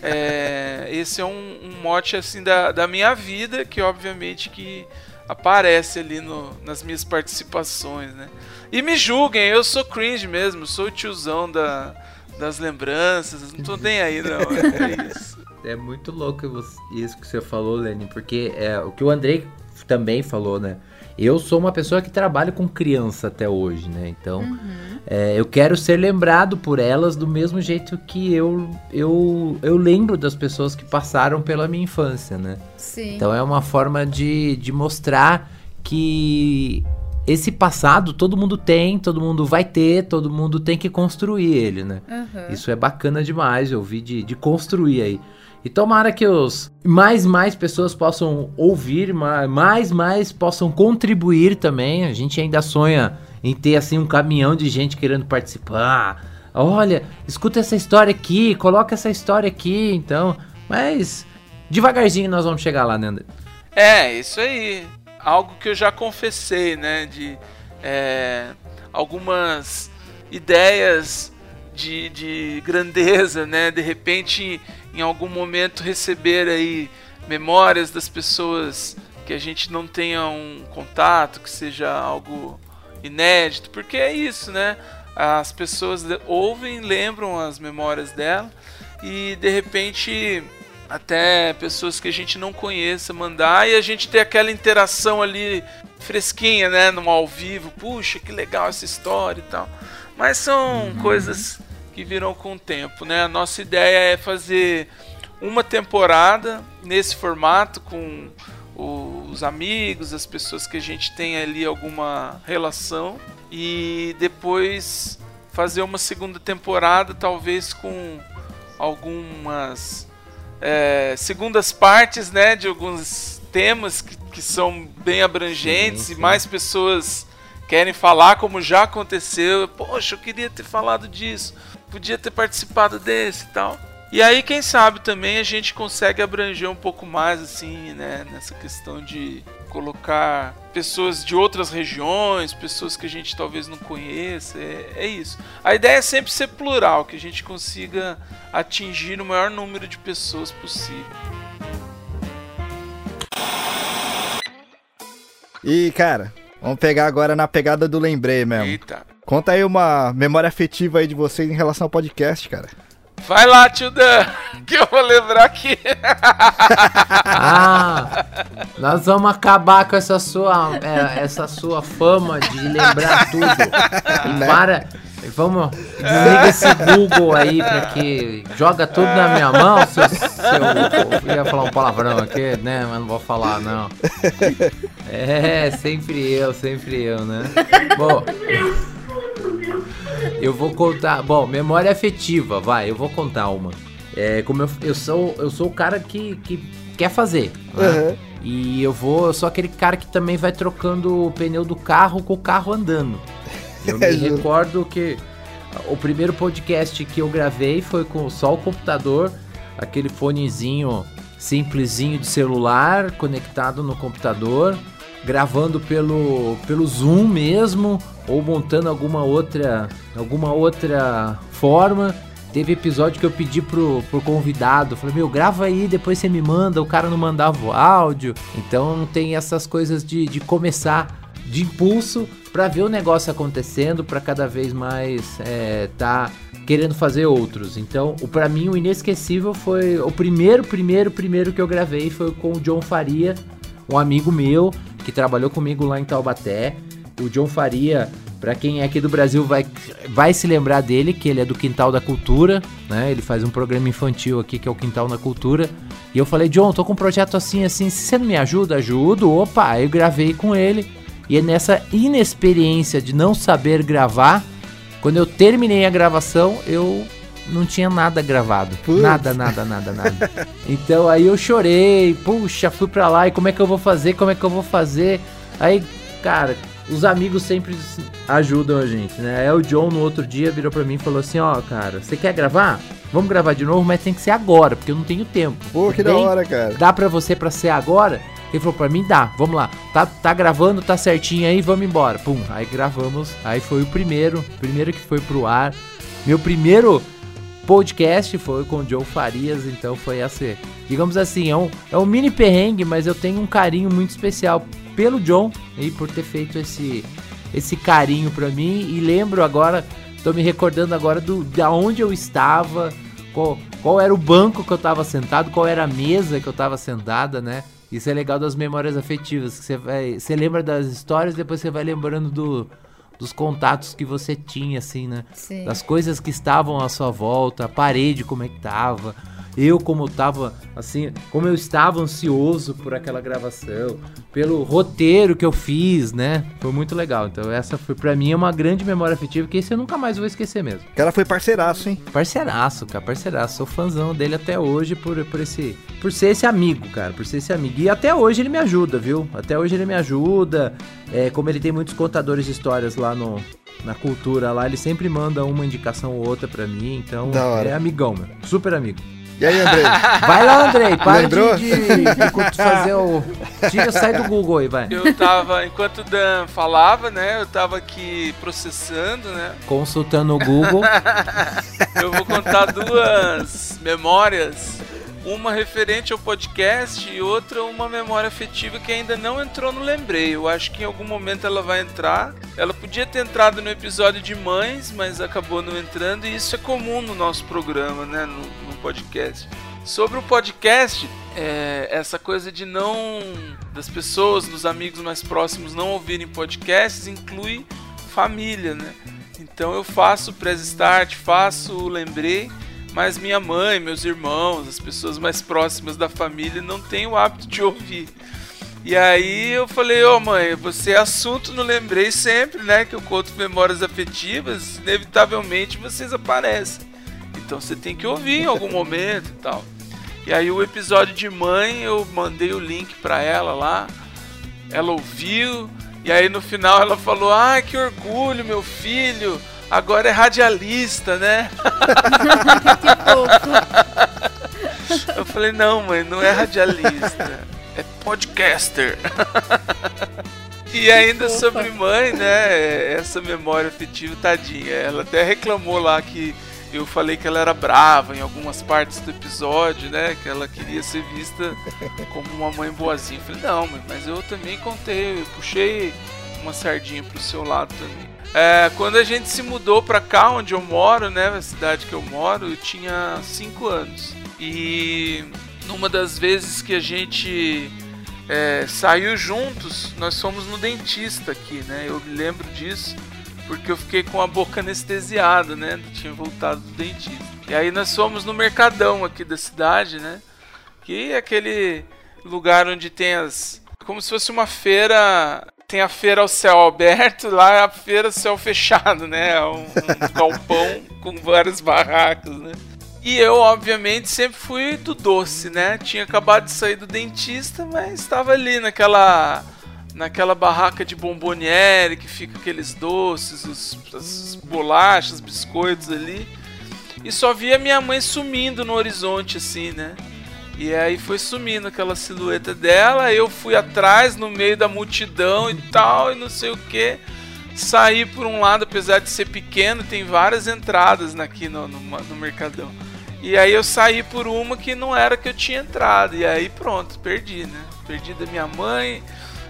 é, esse é um, um, mote assim da, da minha vida que obviamente que aparece ali no, nas minhas participações né. E me julguem eu sou cringe mesmo sou o tiozão da, das lembranças não tô nem aí não é, isso é muito louco isso que você falou Lenny porque é o que o Andrei também falou né eu sou uma pessoa que trabalha com criança até hoje, né? Então, uhum. é, eu quero ser lembrado por elas do mesmo jeito que eu, eu, eu lembro das pessoas que passaram pela minha infância, né? Sim. Então, é uma forma de, de mostrar que esse passado todo mundo tem, todo mundo vai ter, todo mundo tem que construir ele, né? Uhum. Isso é bacana demais, eu vi de, de construir aí. E tomara que os mais mais pessoas possam ouvir, mais mais possam contribuir também. A gente ainda sonha em ter assim um caminhão de gente querendo participar. Olha, escuta essa história aqui, coloca essa história aqui, então. Mas devagarzinho nós vamos chegar lá, né, André? É, isso aí. Algo que eu já confessei, né? De é, algumas ideias de, de grandeza, né? De repente em algum momento receber aí memórias das pessoas que a gente não tenha um contato, que seja algo inédito, porque é isso, né? As pessoas ouvem, lembram as memórias dela e de repente até pessoas que a gente não conheça mandar e a gente ter aquela interação ali fresquinha, né, no ao vivo. Puxa, que legal essa história e tal. Mas são uhum. coisas que virão com o tempo, né? A nossa ideia é fazer uma temporada nesse formato com os amigos, as pessoas que a gente tem ali alguma relação e depois fazer uma segunda temporada, talvez com algumas é, segundas partes, né, de alguns temas que, que são bem abrangentes sim, sim. e mais pessoas querem falar, como já aconteceu. Poxa, eu queria ter falado disso podia ter participado desse e tal. E aí, quem sabe também a gente consegue abranger um pouco mais, assim, né, nessa questão de colocar pessoas de outras regiões, pessoas que a gente talvez não conheça, é, é isso. A ideia é sempre ser plural, que a gente consiga atingir o maior número de pessoas possível. E, cara, vamos pegar agora na pegada do lembrei mesmo. Eita. Conta aí uma memória afetiva aí de vocês em relação ao podcast, cara. Vai lá, tio Dan, que eu vou lembrar aqui. ah, nós vamos acabar com essa sua, é, essa sua fama de lembrar tudo. E né? para, vamos, desliga esse Google aí pra que joga tudo na minha mão. Seu, seu, eu ia falar um palavrão aqui, né, mas não vou falar não. É, sempre eu, sempre eu, né. Bom... Eu vou contar. Bom, memória afetiva, vai, eu vou contar uma. É, como eu, eu sou eu sou o cara que, que quer fazer. Né? Uhum. E eu vou, eu sou aquele cara que também vai trocando o pneu do carro com o carro andando. Eu me é recordo que o primeiro podcast que eu gravei foi com só o computador, aquele fonezinho simplesinho de celular conectado no computador gravando pelo, pelo Zoom mesmo ou montando alguma outra alguma outra forma. Teve episódio que eu pedi pro, pro convidado, falei, meu, grava aí, depois você me manda, o cara não mandava o áudio. Então tem essas coisas de, de começar de impulso para ver o negócio acontecendo, para cada vez mais é, tá querendo fazer outros. Então, o para mim o inesquecível foi o primeiro, primeiro, primeiro que eu gravei foi com o John Faria, um amigo meu que trabalhou comigo lá em Taubaté. O John Faria, para quem é aqui do Brasil vai vai se lembrar dele, que ele é do Quintal da Cultura, né? Ele faz um programa infantil aqui que é o Quintal da Cultura. E eu falei: "John, tô com um projeto assim assim, se você não me ajuda, ajudo". Opa, aí eu gravei com ele. E é nessa inexperiência de não saber gravar, quando eu terminei a gravação, eu não tinha nada gravado. Putz. Nada, nada, nada, nada. então aí eu chorei, puxa, fui pra lá e como é que eu vou fazer? Como é que eu vou fazer? Aí, cara, os amigos sempre ajudam a gente, né? Aí o John no outro dia virou pra mim e falou assim: Ó, cara, você quer gravar? Vamos gravar de novo, mas tem que ser agora, porque eu não tenho tempo. Pô, que da hora, cara. Dá pra você pra ser agora? Ele falou pra mim, dá, vamos lá. Tá, tá gravando, tá certinho aí, vamos embora. Pum, aí gravamos. Aí foi o primeiro, primeiro que foi pro ar. Meu primeiro podcast foi com o Joe Farias, então foi essa. Digamos assim, é um, é um mini perrengue, mas eu tenho um carinho muito especial pelo John e por ter feito esse, esse carinho pra mim. E lembro agora, tô me recordando agora do da onde eu estava, qual, qual era o banco que eu tava sentado, qual era a mesa que eu tava sentada, né? Isso é legal das memórias afetivas, que você vai, você lembra das histórias, depois você vai lembrando do, dos contatos que você tinha, assim, né? Sim. Das coisas que estavam à sua volta, a parede como é que tava, eu como tava, assim, como eu estava ansioso por aquela gravação, pelo roteiro que eu fiz, né? Foi muito legal. Então essa foi pra mim uma grande memória afetiva que esse eu nunca mais vou esquecer mesmo. O cara foi parceiraço, hein? Parceiraço, cara, parceiraço. Sou fãzão dele até hoje por, por esse. Por ser esse amigo, cara. Por ser esse amigo. E até hoje ele me ajuda, viu? Até hoje ele me ajuda. É, como ele tem muitos contadores de histórias lá no. Na cultura lá, ele sempre manda uma indicação ou outra pra mim, então é amigão, meu. Super amigo. E aí, André? Vai lá, Andrei, para de, Lembrou? de, de fazer o. Tira, sai do Google aí, vai. Eu tava, enquanto o Dan falava, né? Eu tava aqui processando, né? Consultando o Google. Eu vou contar duas memórias. Uma referente ao podcast e outra uma memória afetiva que ainda não entrou no Lembrei. Eu acho que em algum momento ela vai entrar. Ela podia ter entrado no episódio de mães, mas acabou não entrando. E isso é comum no nosso programa, né? No, no podcast. Sobre o podcast, é, essa coisa de não. das pessoas, dos amigos mais próximos não ouvirem podcasts inclui família, né? Então eu faço o Press Start, faço o Lembrei, mas minha mãe, meus irmãos, as pessoas mais próximas da família não têm o hábito de ouvir. E aí eu falei, ô mãe, você é assunto no Lembrei sempre, né? Que eu conto memórias afetivas, inevitavelmente vocês aparecem. Então você tem que ouvir em algum momento e tal. E aí o episódio de mãe, eu mandei o link pra ela lá. Ela ouviu, e aí no final ela falou: "Ah, que orgulho, meu filho. Agora é radialista, né?" Eu falei: "Não, mãe, não é radialista. É podcaster." E ainda sobre mãe, né? Essa memória afetiva, tadinha. Ela até reclamou lá que eu falei que ela era brava em algumas partes do episódio, né? Que ela queria ser vista como uma mãe boazinha. Eu falei, não, mãe, mas eu também contei, eu puxei uma sardinha pro seu lado também. É, quando a gente se mudou pra cá, onde eu moro, né? Na cidade que eu moro, eu tinha 5 anos. E numa das vezes que a gente é, saiu juntos, nós fomos no dentista aqui, né? Eu me lembro disso porque eu fiquei com a boca anestesiada, né? Tinha voltado do dentista. E aí nós fomos no Mercadão aqui da cidade, né? Que é aquele lugar onde tem as. Como se fosse uma feira. Tem a feira ao céu aberto, lá é a feira ao céu fechado, né? É Um, um galpão com várias barracas, né? E eu, obviamente, sempre fui do doce, né? Tinha acabado de sair do dentista, mas estava ali naquela naquela barraca de bomboniere que fica aqueles doces, os, as bolachas, biscoitos ali. E só via minha mãe sumindo no horizonte assim, né? E aí foi sumindo aquela silhueta dela, eu fui atrás no meio da multidão e tal, e não sei o que. Saí por um lado, apesar de ser pequeno, tem várias entradas aqui no, no, no Mercadão. E aí eu saí por uma que não era que eu tinha entrado. E aí pronto, perdi, né? Perdi da minha mãe.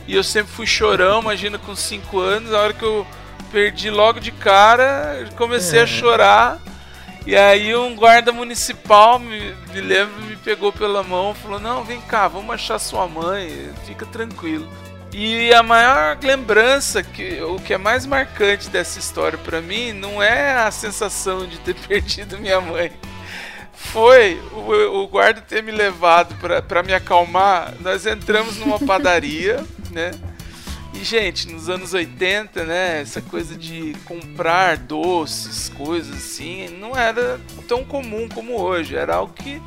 E eu sempre fui chorão, imagina com 5 anos, a hora que eu perdi logo de cara, comecei a chorar. E aí um guarda municipal me, me lembra, me pegou pela mão, falou: "Não, vem cá, vamos achar sua mãe, fica tranquilo". E a maior lembrança, que, o que é mais marcante dessa história para mim, não é a sensação de ter perdido minha mãe. Foi o, o guarda ter me levado para me acalmar. Nós entramos numa padaria, né? E, gente, nos anos 80, né, essa coisa de comprar doces, coisas assim, não era tão comum como hoje. Era algo que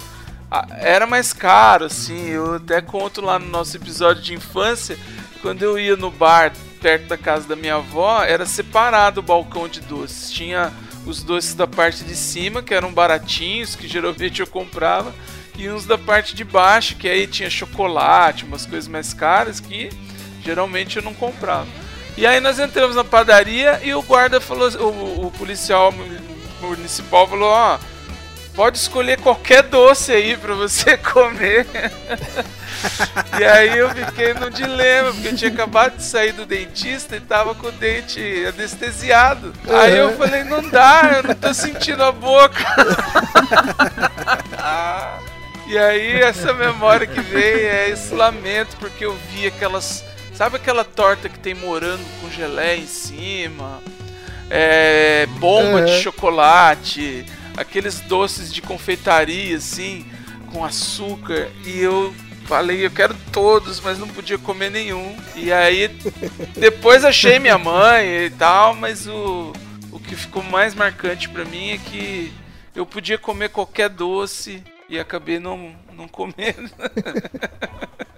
era mais caro, assim. Eu até conto lá no nosso episódio de infância, quando eu ia no bar perto da casa da minha avó, era separado o balcão de doces. Tinha os doces da parte de cima, que eram baratinhos, que geralmente eu comprava, e uns da parte de baixo, que aí tinha chocolate, umas coisas mais caras que Geralmente eu não comprava. E aí nós entramos na padaria e o guarda falou, o, o policial municipal falou, ó, pode escolher qualquer doce aí para você comer. e aí eu fiquei no dilema, porque eu tinha acabado de sair do dentista e tava com o dente anestesiado. Uhum. Aí eu falei, não dá, eu não tô sentindo a boca. e aí essa memória que veio é esse lamento, porque eu vi aquelas Sabe aquela torta que tem morango com gelé em cima? É, bomba de chocolate, aqueles doces de confeitaria assim, com açúcar. E eu falei, eu quero todos, mas não podia comer nenhum. E aí depois achei minha mãe e tal, mas o, o que ficou mais marcante para mim é que eu podia comer qualquer doce e acabei não, não comendo.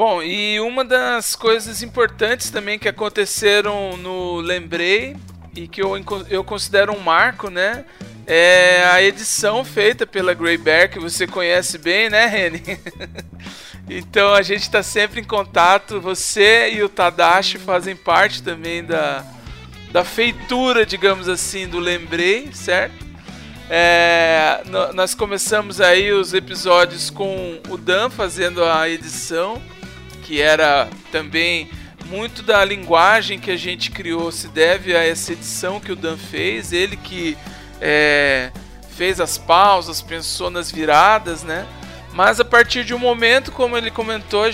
Bom, e uma das coisas importantes também que aconteceram no Lembrei e que eu, eu considero um marco, né? É a edição feita pela Grey Bear, que você conhece bem, né, Reni? então a gente está sempre em contato. Você e o Tadashi fazem parte também da, da feitura, digamos assim, do Lembrei, certo? É, nós começamos aí os episódios com o Dan fazendo a edição que era também muito da linguagem que a gente criou se deve a essa edição que o Dan fez, ele que é, fez as pausas, pensou nas viradas, né? Mas a partir de um momento, como ele comentou,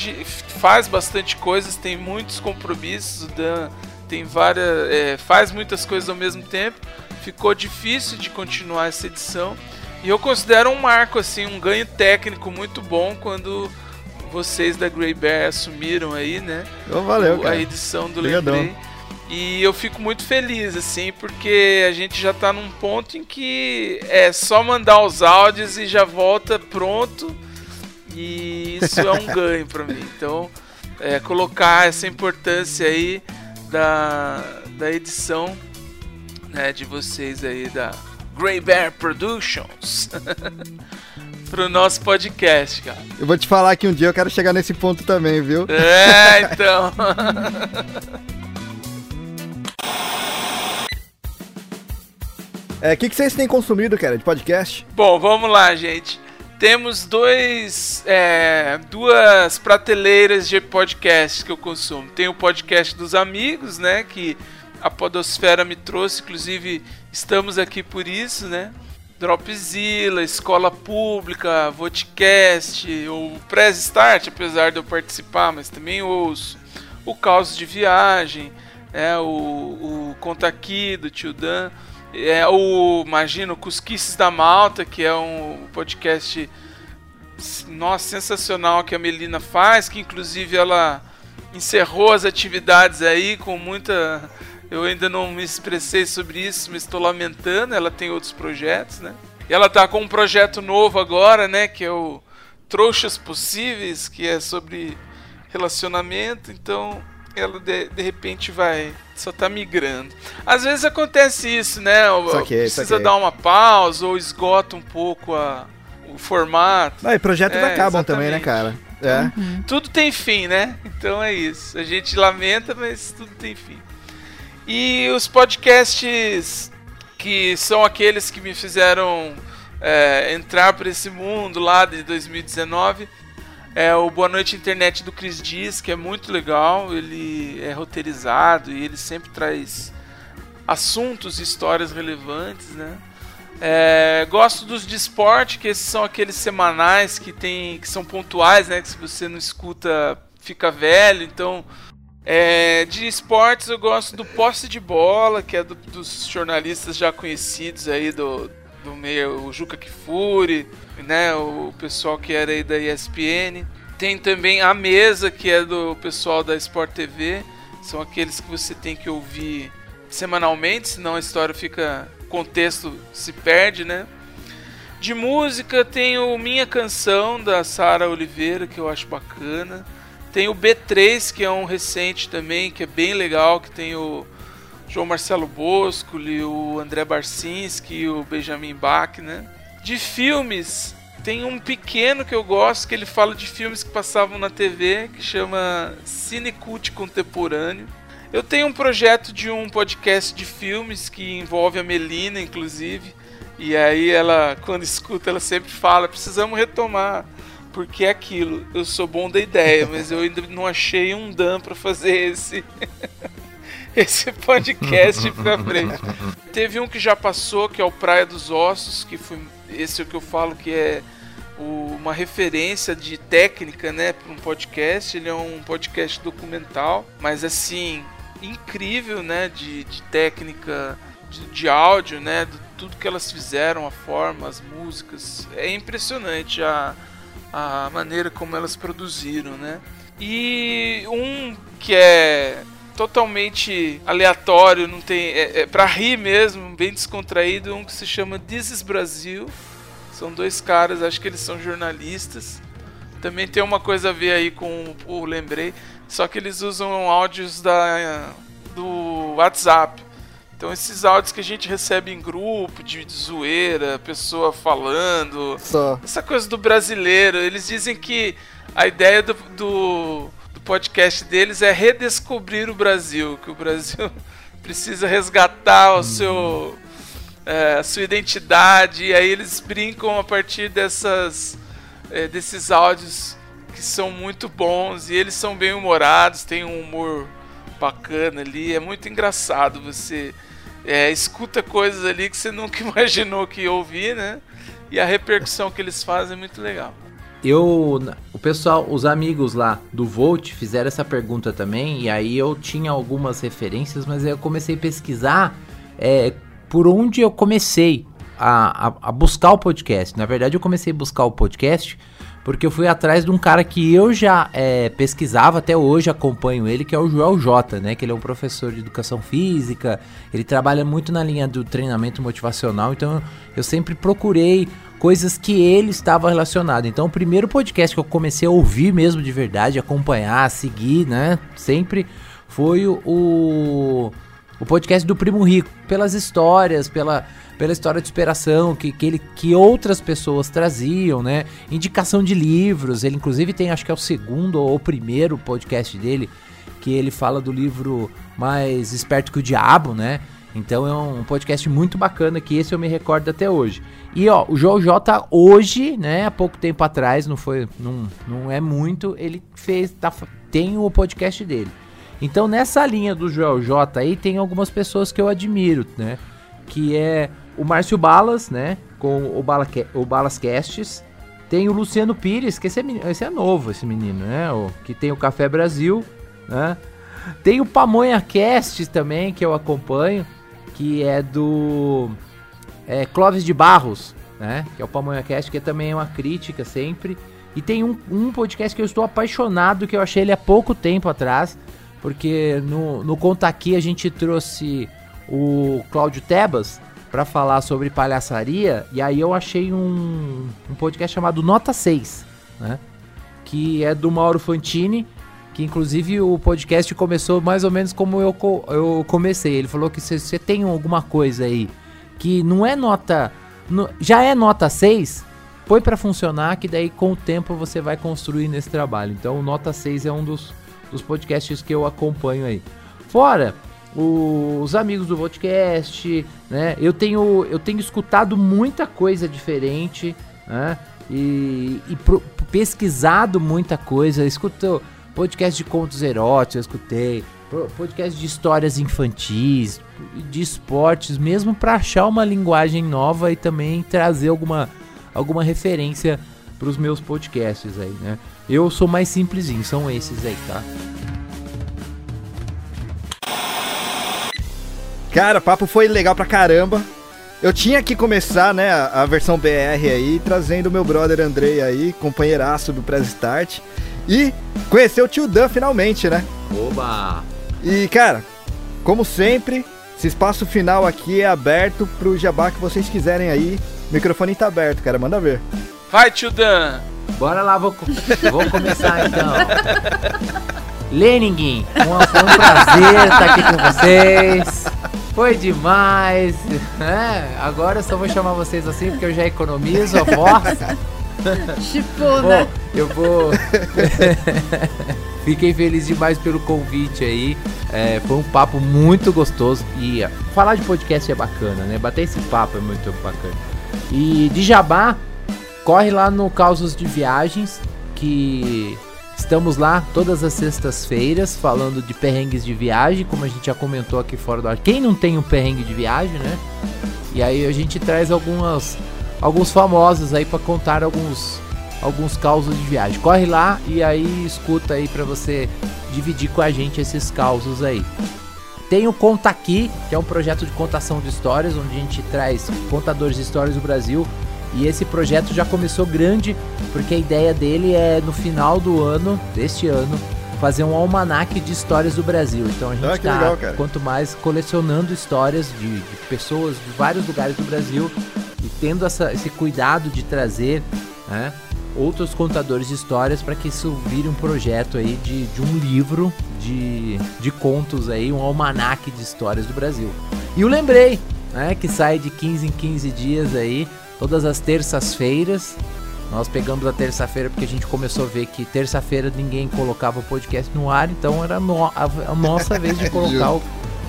faz bastante coisas, tem muitos compromissos, o Dan tem várias, é, faz muitas coisas ao mesmo tempo. Ficou difícil de continuar essa edição e eu considero um marco assim, um ganho técnico muito bom quando vocês da Grey Bear assumiram aí, né? Oh, valeu, cara. A edição do Lembrei. E eu fico muito feliz, assim, porque a gente já tá num ponto em que é só mandar os áudios e já volta pronto. E isso é um ganho para mim. Então, é, colocar essa importância aí da, da edição né, de vocês aí da Grey Bear Productions. pro nosso podcast, cara. Eu vou te falar que um dia eu quero chegar nesse ponto também, viu? É, então. É, o que, que vocês têm consumido, cara, de podcast? Bom, vamos lá, gente. Temos dois, é, duas prateleiras de podcast que eu consumo. Tem o podcast dos amigos, né? Que a Podosfera me trouxe, inclusive estamos aqui por isso, né? Dropzilla, Escola Pública, Vodcast, o Press Start, apesar de eu participar, mas também ouço. O Caos de Viagem, é, o, o Conta Aqui, do Tio Dan. É, o, imagino, Cusquices da Malta, que é um podcast nossa, sensacional que a Melina faz, que inclusive ela encerrou as atividades aí com muita eu ainda não me expressei sobre isso, mas estou lamentando. Ela tem outros projetos, né? E ela tá com um projeto novo agora, né? Que é o Trouxas Possíveis, que é sobre relacionamento. Então, ela de, de repente vai só tá migrando. Às vezes acontece isso, né? Saquei, Precisa saquei. dar uma pausa ou esgota um pouco a, o formato. Ah, e projetos é, acabam exatamente. também, né, cara? É. Uhum. Tudo tem fim, né? Então é isso. A gente lamenta, mas tudo tem fim. E os podcasts que são aqueles que me fizeram é, entrar para esse mundo lá de 2019 é o Boa Noite Internet do Chris Dias, que é muito legal. Ele é roteirizado e ele sempre traz assuntos e histórias relevantes, né? É, gosto dos de esporte, que esses são aqueles semanais que tem, que são pontuais, né? Que se você não escuta, fica velho. Então, é, de esportes eu gosto do posse de bola, que é do, dos jornalistas já conhecidos aí do, do meio, o Juca Kifuri, né? O pessoal que era aí da ESPN. Tem também a mesa, que é do pessoal da Sport TV. São aqueles que você tem que ouvir semanalmente, senão a história fica contexto se perde, né? De música tem o Minha Canção da Sara Oliveira, que eu acho bacana. Tem o B3, que é um recente também, que é bem legal, que tem o João Marcelo Bosco, o André Barcinski o Benjamin Bach, né? De filmes, tem um pequeno que eu gosto, que ele fala de filmes que passavam na TV, que chama Cinecult Contemporâneo. Eu tenho um projeto de um podcast de filmes que envolve a Melina, inclusive. E aí ela, quando escuta, ela sempre fala: precisamos retomar. Porque é aquilo, eu sou bom da ideia, mas eu ainda não achei um Dan para fazer esse esse podcast pra frente. Teve um que já passou, que é o Praia dos Ossos, que foi esse é o que eu falo que é uma referência de técnica, né, para um podcast. Ele é um podcast documental, mas assim, incrível, né, de, de técnica de, de, áudio, né, de tudo que elas fizeram, a forma, as músicas, é impressionante a, a maneira como elas produziram, né. E um que é totalmente aleatório, não tem é, é para rir mesmo, bem descontraído, um que se chama This is Brasil. São dois caras, acho que eles são jornalistas. Também tem uma coisa a ver aí com o lembrei só que eles usam áudios da, do WhatsApp. Então esses áudios que a gente recebe em grupo, de, de zoeira, pessoa falando, Só. essa coisa do brasileiro, eles dizem que a ideia do, do, do, podcast deles é redescobrir o Brasil, que o Brasil precisa resgatar o seu, é, a sua identidade, e aí eles brincam a partir dessas, é, desses áudios que são muito bons e eles são bem humorados, tem um humor bacana ali, é muito engraçado. Você é, escuta coisas ali que você nunca imaginou que ia ouvir, né? E a repercussão que eles fazem é muito legal. Eu, o pessoal, os amigos lá do Volt fizeram essa pergunta também, e aí eu tinha algumas referências, mas aí eu comecei a pesquisar é, por onde eu comecei a, a, a buscar o podcast. Na verdade, eu comecei a buscar o podcast porque eu fui atrás de um cara que eu já é, pesquisava, até hoje acompanho ele, que é o Joel J, né? Que ele é um professor de educação física, ele trabalha muito na linha do treinamento motivacional, então eu sempre procurei coisas que ele estava relacionado. Então o primeiro podcast que eu comecei a ouvir mesmo de verdade, acompanhar, seguir, né? Sempre foi o, o podcast do Primo Rico, pelas histórias, pela pela história de superação que, que, ele, que outras pessoas traziam, né? Indicação de livros, ele inclusive tem, acho que é o segundo ou o primeiro podcast dele, que ele fala do livro Mais Esperto que o Diabo, né? Então é um podcast muito bacana que esse eu me recordo até hoje. E ó, o Joel J hoje, né, há pouco tempo atrás, não foi, não, não é muito, ele fez, tá, tem o podcast dele. Então nessa linha do Joel J aí tem algumas pessoas que eu admiro, né? Que é o Márcio Balas, né? Com o, Bala, o Balas Casts. Tem o Luciano Pires, que esse é, esse é novo, esse menino, né? O, que tem o Café Brasil, né? Tem o Pamonha Cast também, que eu acompanho, que é do é, Clóvis de Barros, né? Que é o Pamonha Cast, que também é uma crítica sempre. E tem um, um podcast que eu estou apaixonado, que eu achei ele há pouco tempo atrás, porque no, no Conta Aqui a gente trouxe o Cláudio Tebas, para falar sobre palhaçaria, e aí eu achei um, um podcast chamado Nota 6, né? Que é do Mauro Fantini, que inclusive o podcast começou mais ou menos como eu, eu comecei. Ele falou que se você tem alguma coisa aí que não é nota. No, já é nota 6, põe para funcionar, que daí com o tempo você vai construir nesse trabalho. Então, Nota 6 é um dos, dos podcasts que eu acompanho aí. Fora os amigos do podcast, né? Eu tenho, eu tenho escutado muita coisa diferente, né? E, e pro, pesquisado muita coisa. escuto podcast de contos eróticos, escutei. podcast de histórias infantis, de esportes, mesmo para achar uma linguagem nova e também trazer alguma, alguma referência para os meus podcasts aí, né? Eu sou mais simplesinho, são esses aí, tá? Cara, o papo foi legal pra caramba. Eu tinha que começar, né, a, a versão BR aí, trazendo meu brother Andrei aí, companheiraço do Press Start. E conhecer o tio Dan finalmente, né? Oba! E, cara, como sempre, esse espaço final aqui é aberto pro jabá que vocês quiserem aí. O microfone tá aberto, cara, manda ver. Vai, tio Dan! Bora lá, vou, vou começar então. Leninguin, um, um prazer estar aqui com vocês. Foi demais. É, agora eu só vou chamar vocês assim porque eu já economizo a voz. Tipo, né? Eu vou. Fiquei feliz demais pelo convite aí. É, foi um papo muito gostoso. E falar de podcast é bacana, né? Bater esse papo é muito bacana. E de jabá, corre lá no Causos de Viagens, que estamos lá todas as sextas-feiras falando de perrengues de viagem, como a gente já comentou aqui fora do ar. Quem não tem um perrengue de viagem, né? E aí a gente traz algumas alguns famosos aí para contar alguns alguns causos de viagem. Corre lá e aí escuta aí para você dividir com a gente esses causos aí. Tem o Conta Aqui, que é um projeto de contação de histórias, onde a gente traz contadores de histórias do Brasil. E esse projeto já começou grande, porque a ideia dele é no final do ano, deste ano, fazer um almanaque de histórias do Brasil. Então a gente Ah, tá, legal, quanto mais colecionando histórias de, de pessoas de vários lugares do Brasil e tendo essa- esse cuidado de trazer né, outros contadores de histórias para que isso vire um projeto aí de, de um livro de, de contos aí, um almanaque de histórias do Brasil. E o Lembrei, né, que sai de 15 em 15 dias aí, todas as terças-feiras. Nós pegamos a terça-feira porque a gente começou a ver que terça-feira ninguém colocava o podcast no ar, então era no- a, a nossa vez de colocar o,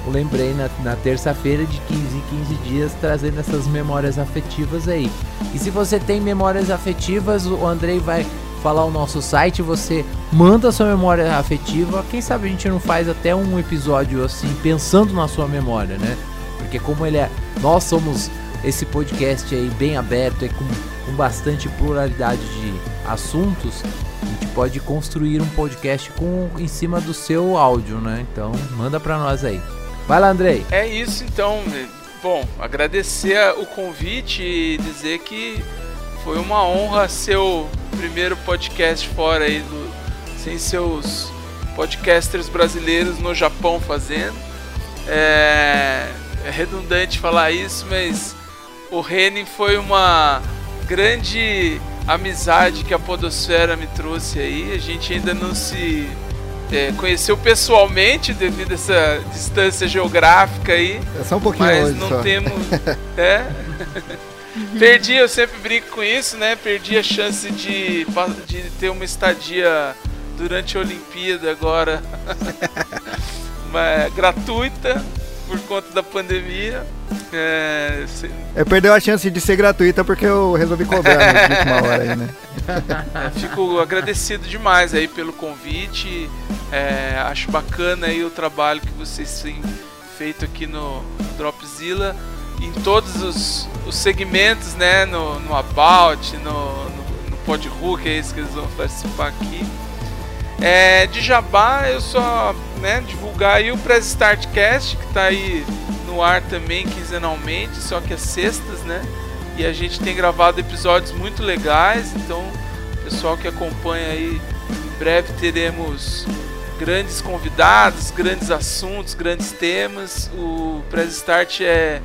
Lembrei na, na terça-feira de 15 em 15 dias, trazendo essas memórias afetivas aí. E se você tem memórias afetivas, o Andrei vai falar o nosso site, você manda sua memória afetiva. Quem sabe a gente não faz até um episódio assim, pensando na sua memória, né? Porque como ele é. Nós somos esse podcast aí bem aberto e com, com bastante pluralidade de assuntos, a gente pode construir um podcast com em cima do seu áudio, né? Então manda pra nós aí. Vai lá, Andrei. É isso então. Bom, agradecer o convite e dizer que foi uma honra ser o primeiro podcast fora aí do sem seus podcasters brasileiros no Japão fazendo. É, é redundante falar isso, mas o Renin foi uma grande amizade que a Podosfera me trouxe aí. A gente ainda não se é, conheceu pessoalmente devido a essa distância geográfica aí, É só um pouquinho mas não só. temos. é. Perdi, eu sempre brinco com isso, né? Perdi a chance de, de ter uma estadia durante a Olimpíada agora uma- gratuita por conta da pandemia. É, se- É, perdeu a chance de ser gratuita porque eu resolvi cobrar na última hora aí, né? Fico agradecido demais aí pelo convite. É, acho bacana aí o trabalho que vocês têm feito aqui no Dropzilla em todos os, os segmentos, né? No, no About, no, no, no Podhook, é esse que eles vão participar aqui. É, de Jabá, eu só né, divulgar aí o Press Start Cast, que está aí no ar também quinzenalmente, só que às sextas, né? E a gente tem gravado episódios muito legais, então pessoal que acompanha aí, em breve teremos grandes convidados, grandes assuntos, grandes temas. O Press Start é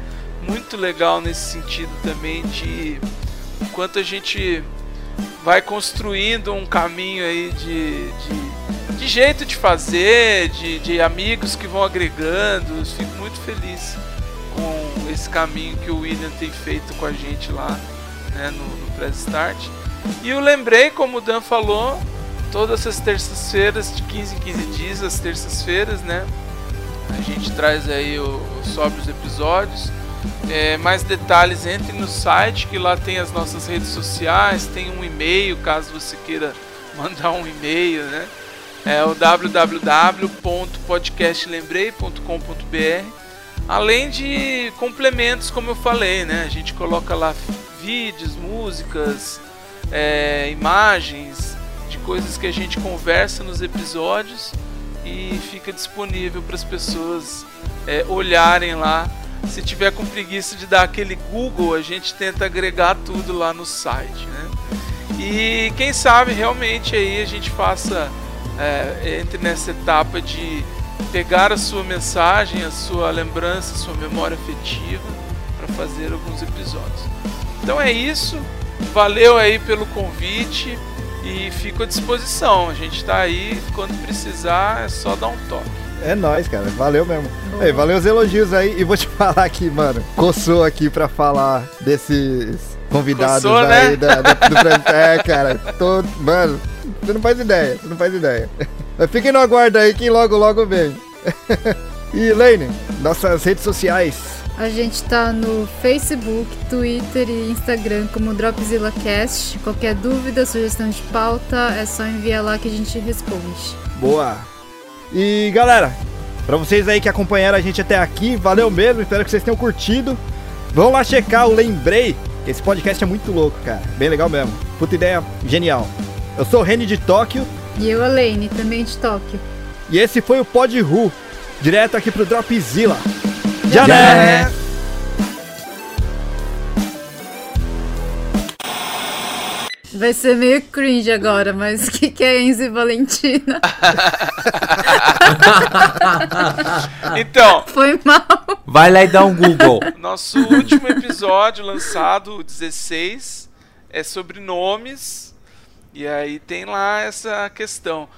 muito legal nesse sentido também de quanto a gente vai construindo um caminho aí de, de, de jeito de fazer, de, de amigos que vão agregando. Eu Fico muito feliz com esse caminho que o William tem feito com a gente lá né, no, no Press Start. E eu lembrei, como o Dan falou, todas as terças-feiras, de 15 em 15 dias, as terças-feiras, né? A gente traz aí o, sobre os episódios. É, mais detalhes, entre no site que lá tem as nossas redes sociais, tem um e-mail caso você queira mandar um e-mail, né? é o www.podcastlembrei.com.br. Além de complementos, como eu falei, né? A gente coloca lá vídeos, músicas, é, imagens de coisas que a gente conversa nos episódios e fica disponível para as pessoas é, olharem lá. Se tiver com preguiça de dar aquele Google, a gente tenta agregar tudo lá no site, né? E quem sabe realmente aí a gente faça é, entre nessa etapa de pegar a sua mensagem, a sua lembrança, a sua memória afetiva para fazer alguns episódios. Então é isso. Valeu aí pelo convite e fico à disposição. A gente está aí, quando precisar, é só dar um toque. É nóis, cara. Valeu mesmo. Ei, valeu os elogios aí. E vou te falar aqui, mano. Coçou aqui pra falar desses convidados Coçou, aí né? da, da, do Prêmio. É, cara. Tô, mano, você não faz ideia. Você não faz ideia. Mas fiquem no aguardo aí que logo, logo vem. e, Lane, nossas redes sociais. A gente tá no Facebook, Twitter e Instagram como DropzillaCast. Qualquer dúvida, sugestão de pauta, é só enviar lá que a gente responde. Boa. E galera, pra vocês aí que acompanharam a gente até aqui, valeu mesmo, espero que vocês tenham curtido. Vão lá checar o Lembrei, que esse podcast é muito louco, cara. Bem legal mesmo. Puta ideia genial. Eu sou o Reni de Tóquio E eu, Elaine, também de Tóquio. e esse foi o Pod Ru, direto aqui pro Dropzilla. Já, Já né? né? Vai ser meio cringe agora, mas o que, que é Enzo e Valentina? Então, Foi mal. Vai lá e dá um Google. nosso último episódio lançado, o 16, é sobre nomes. E aí tem lá essa questão.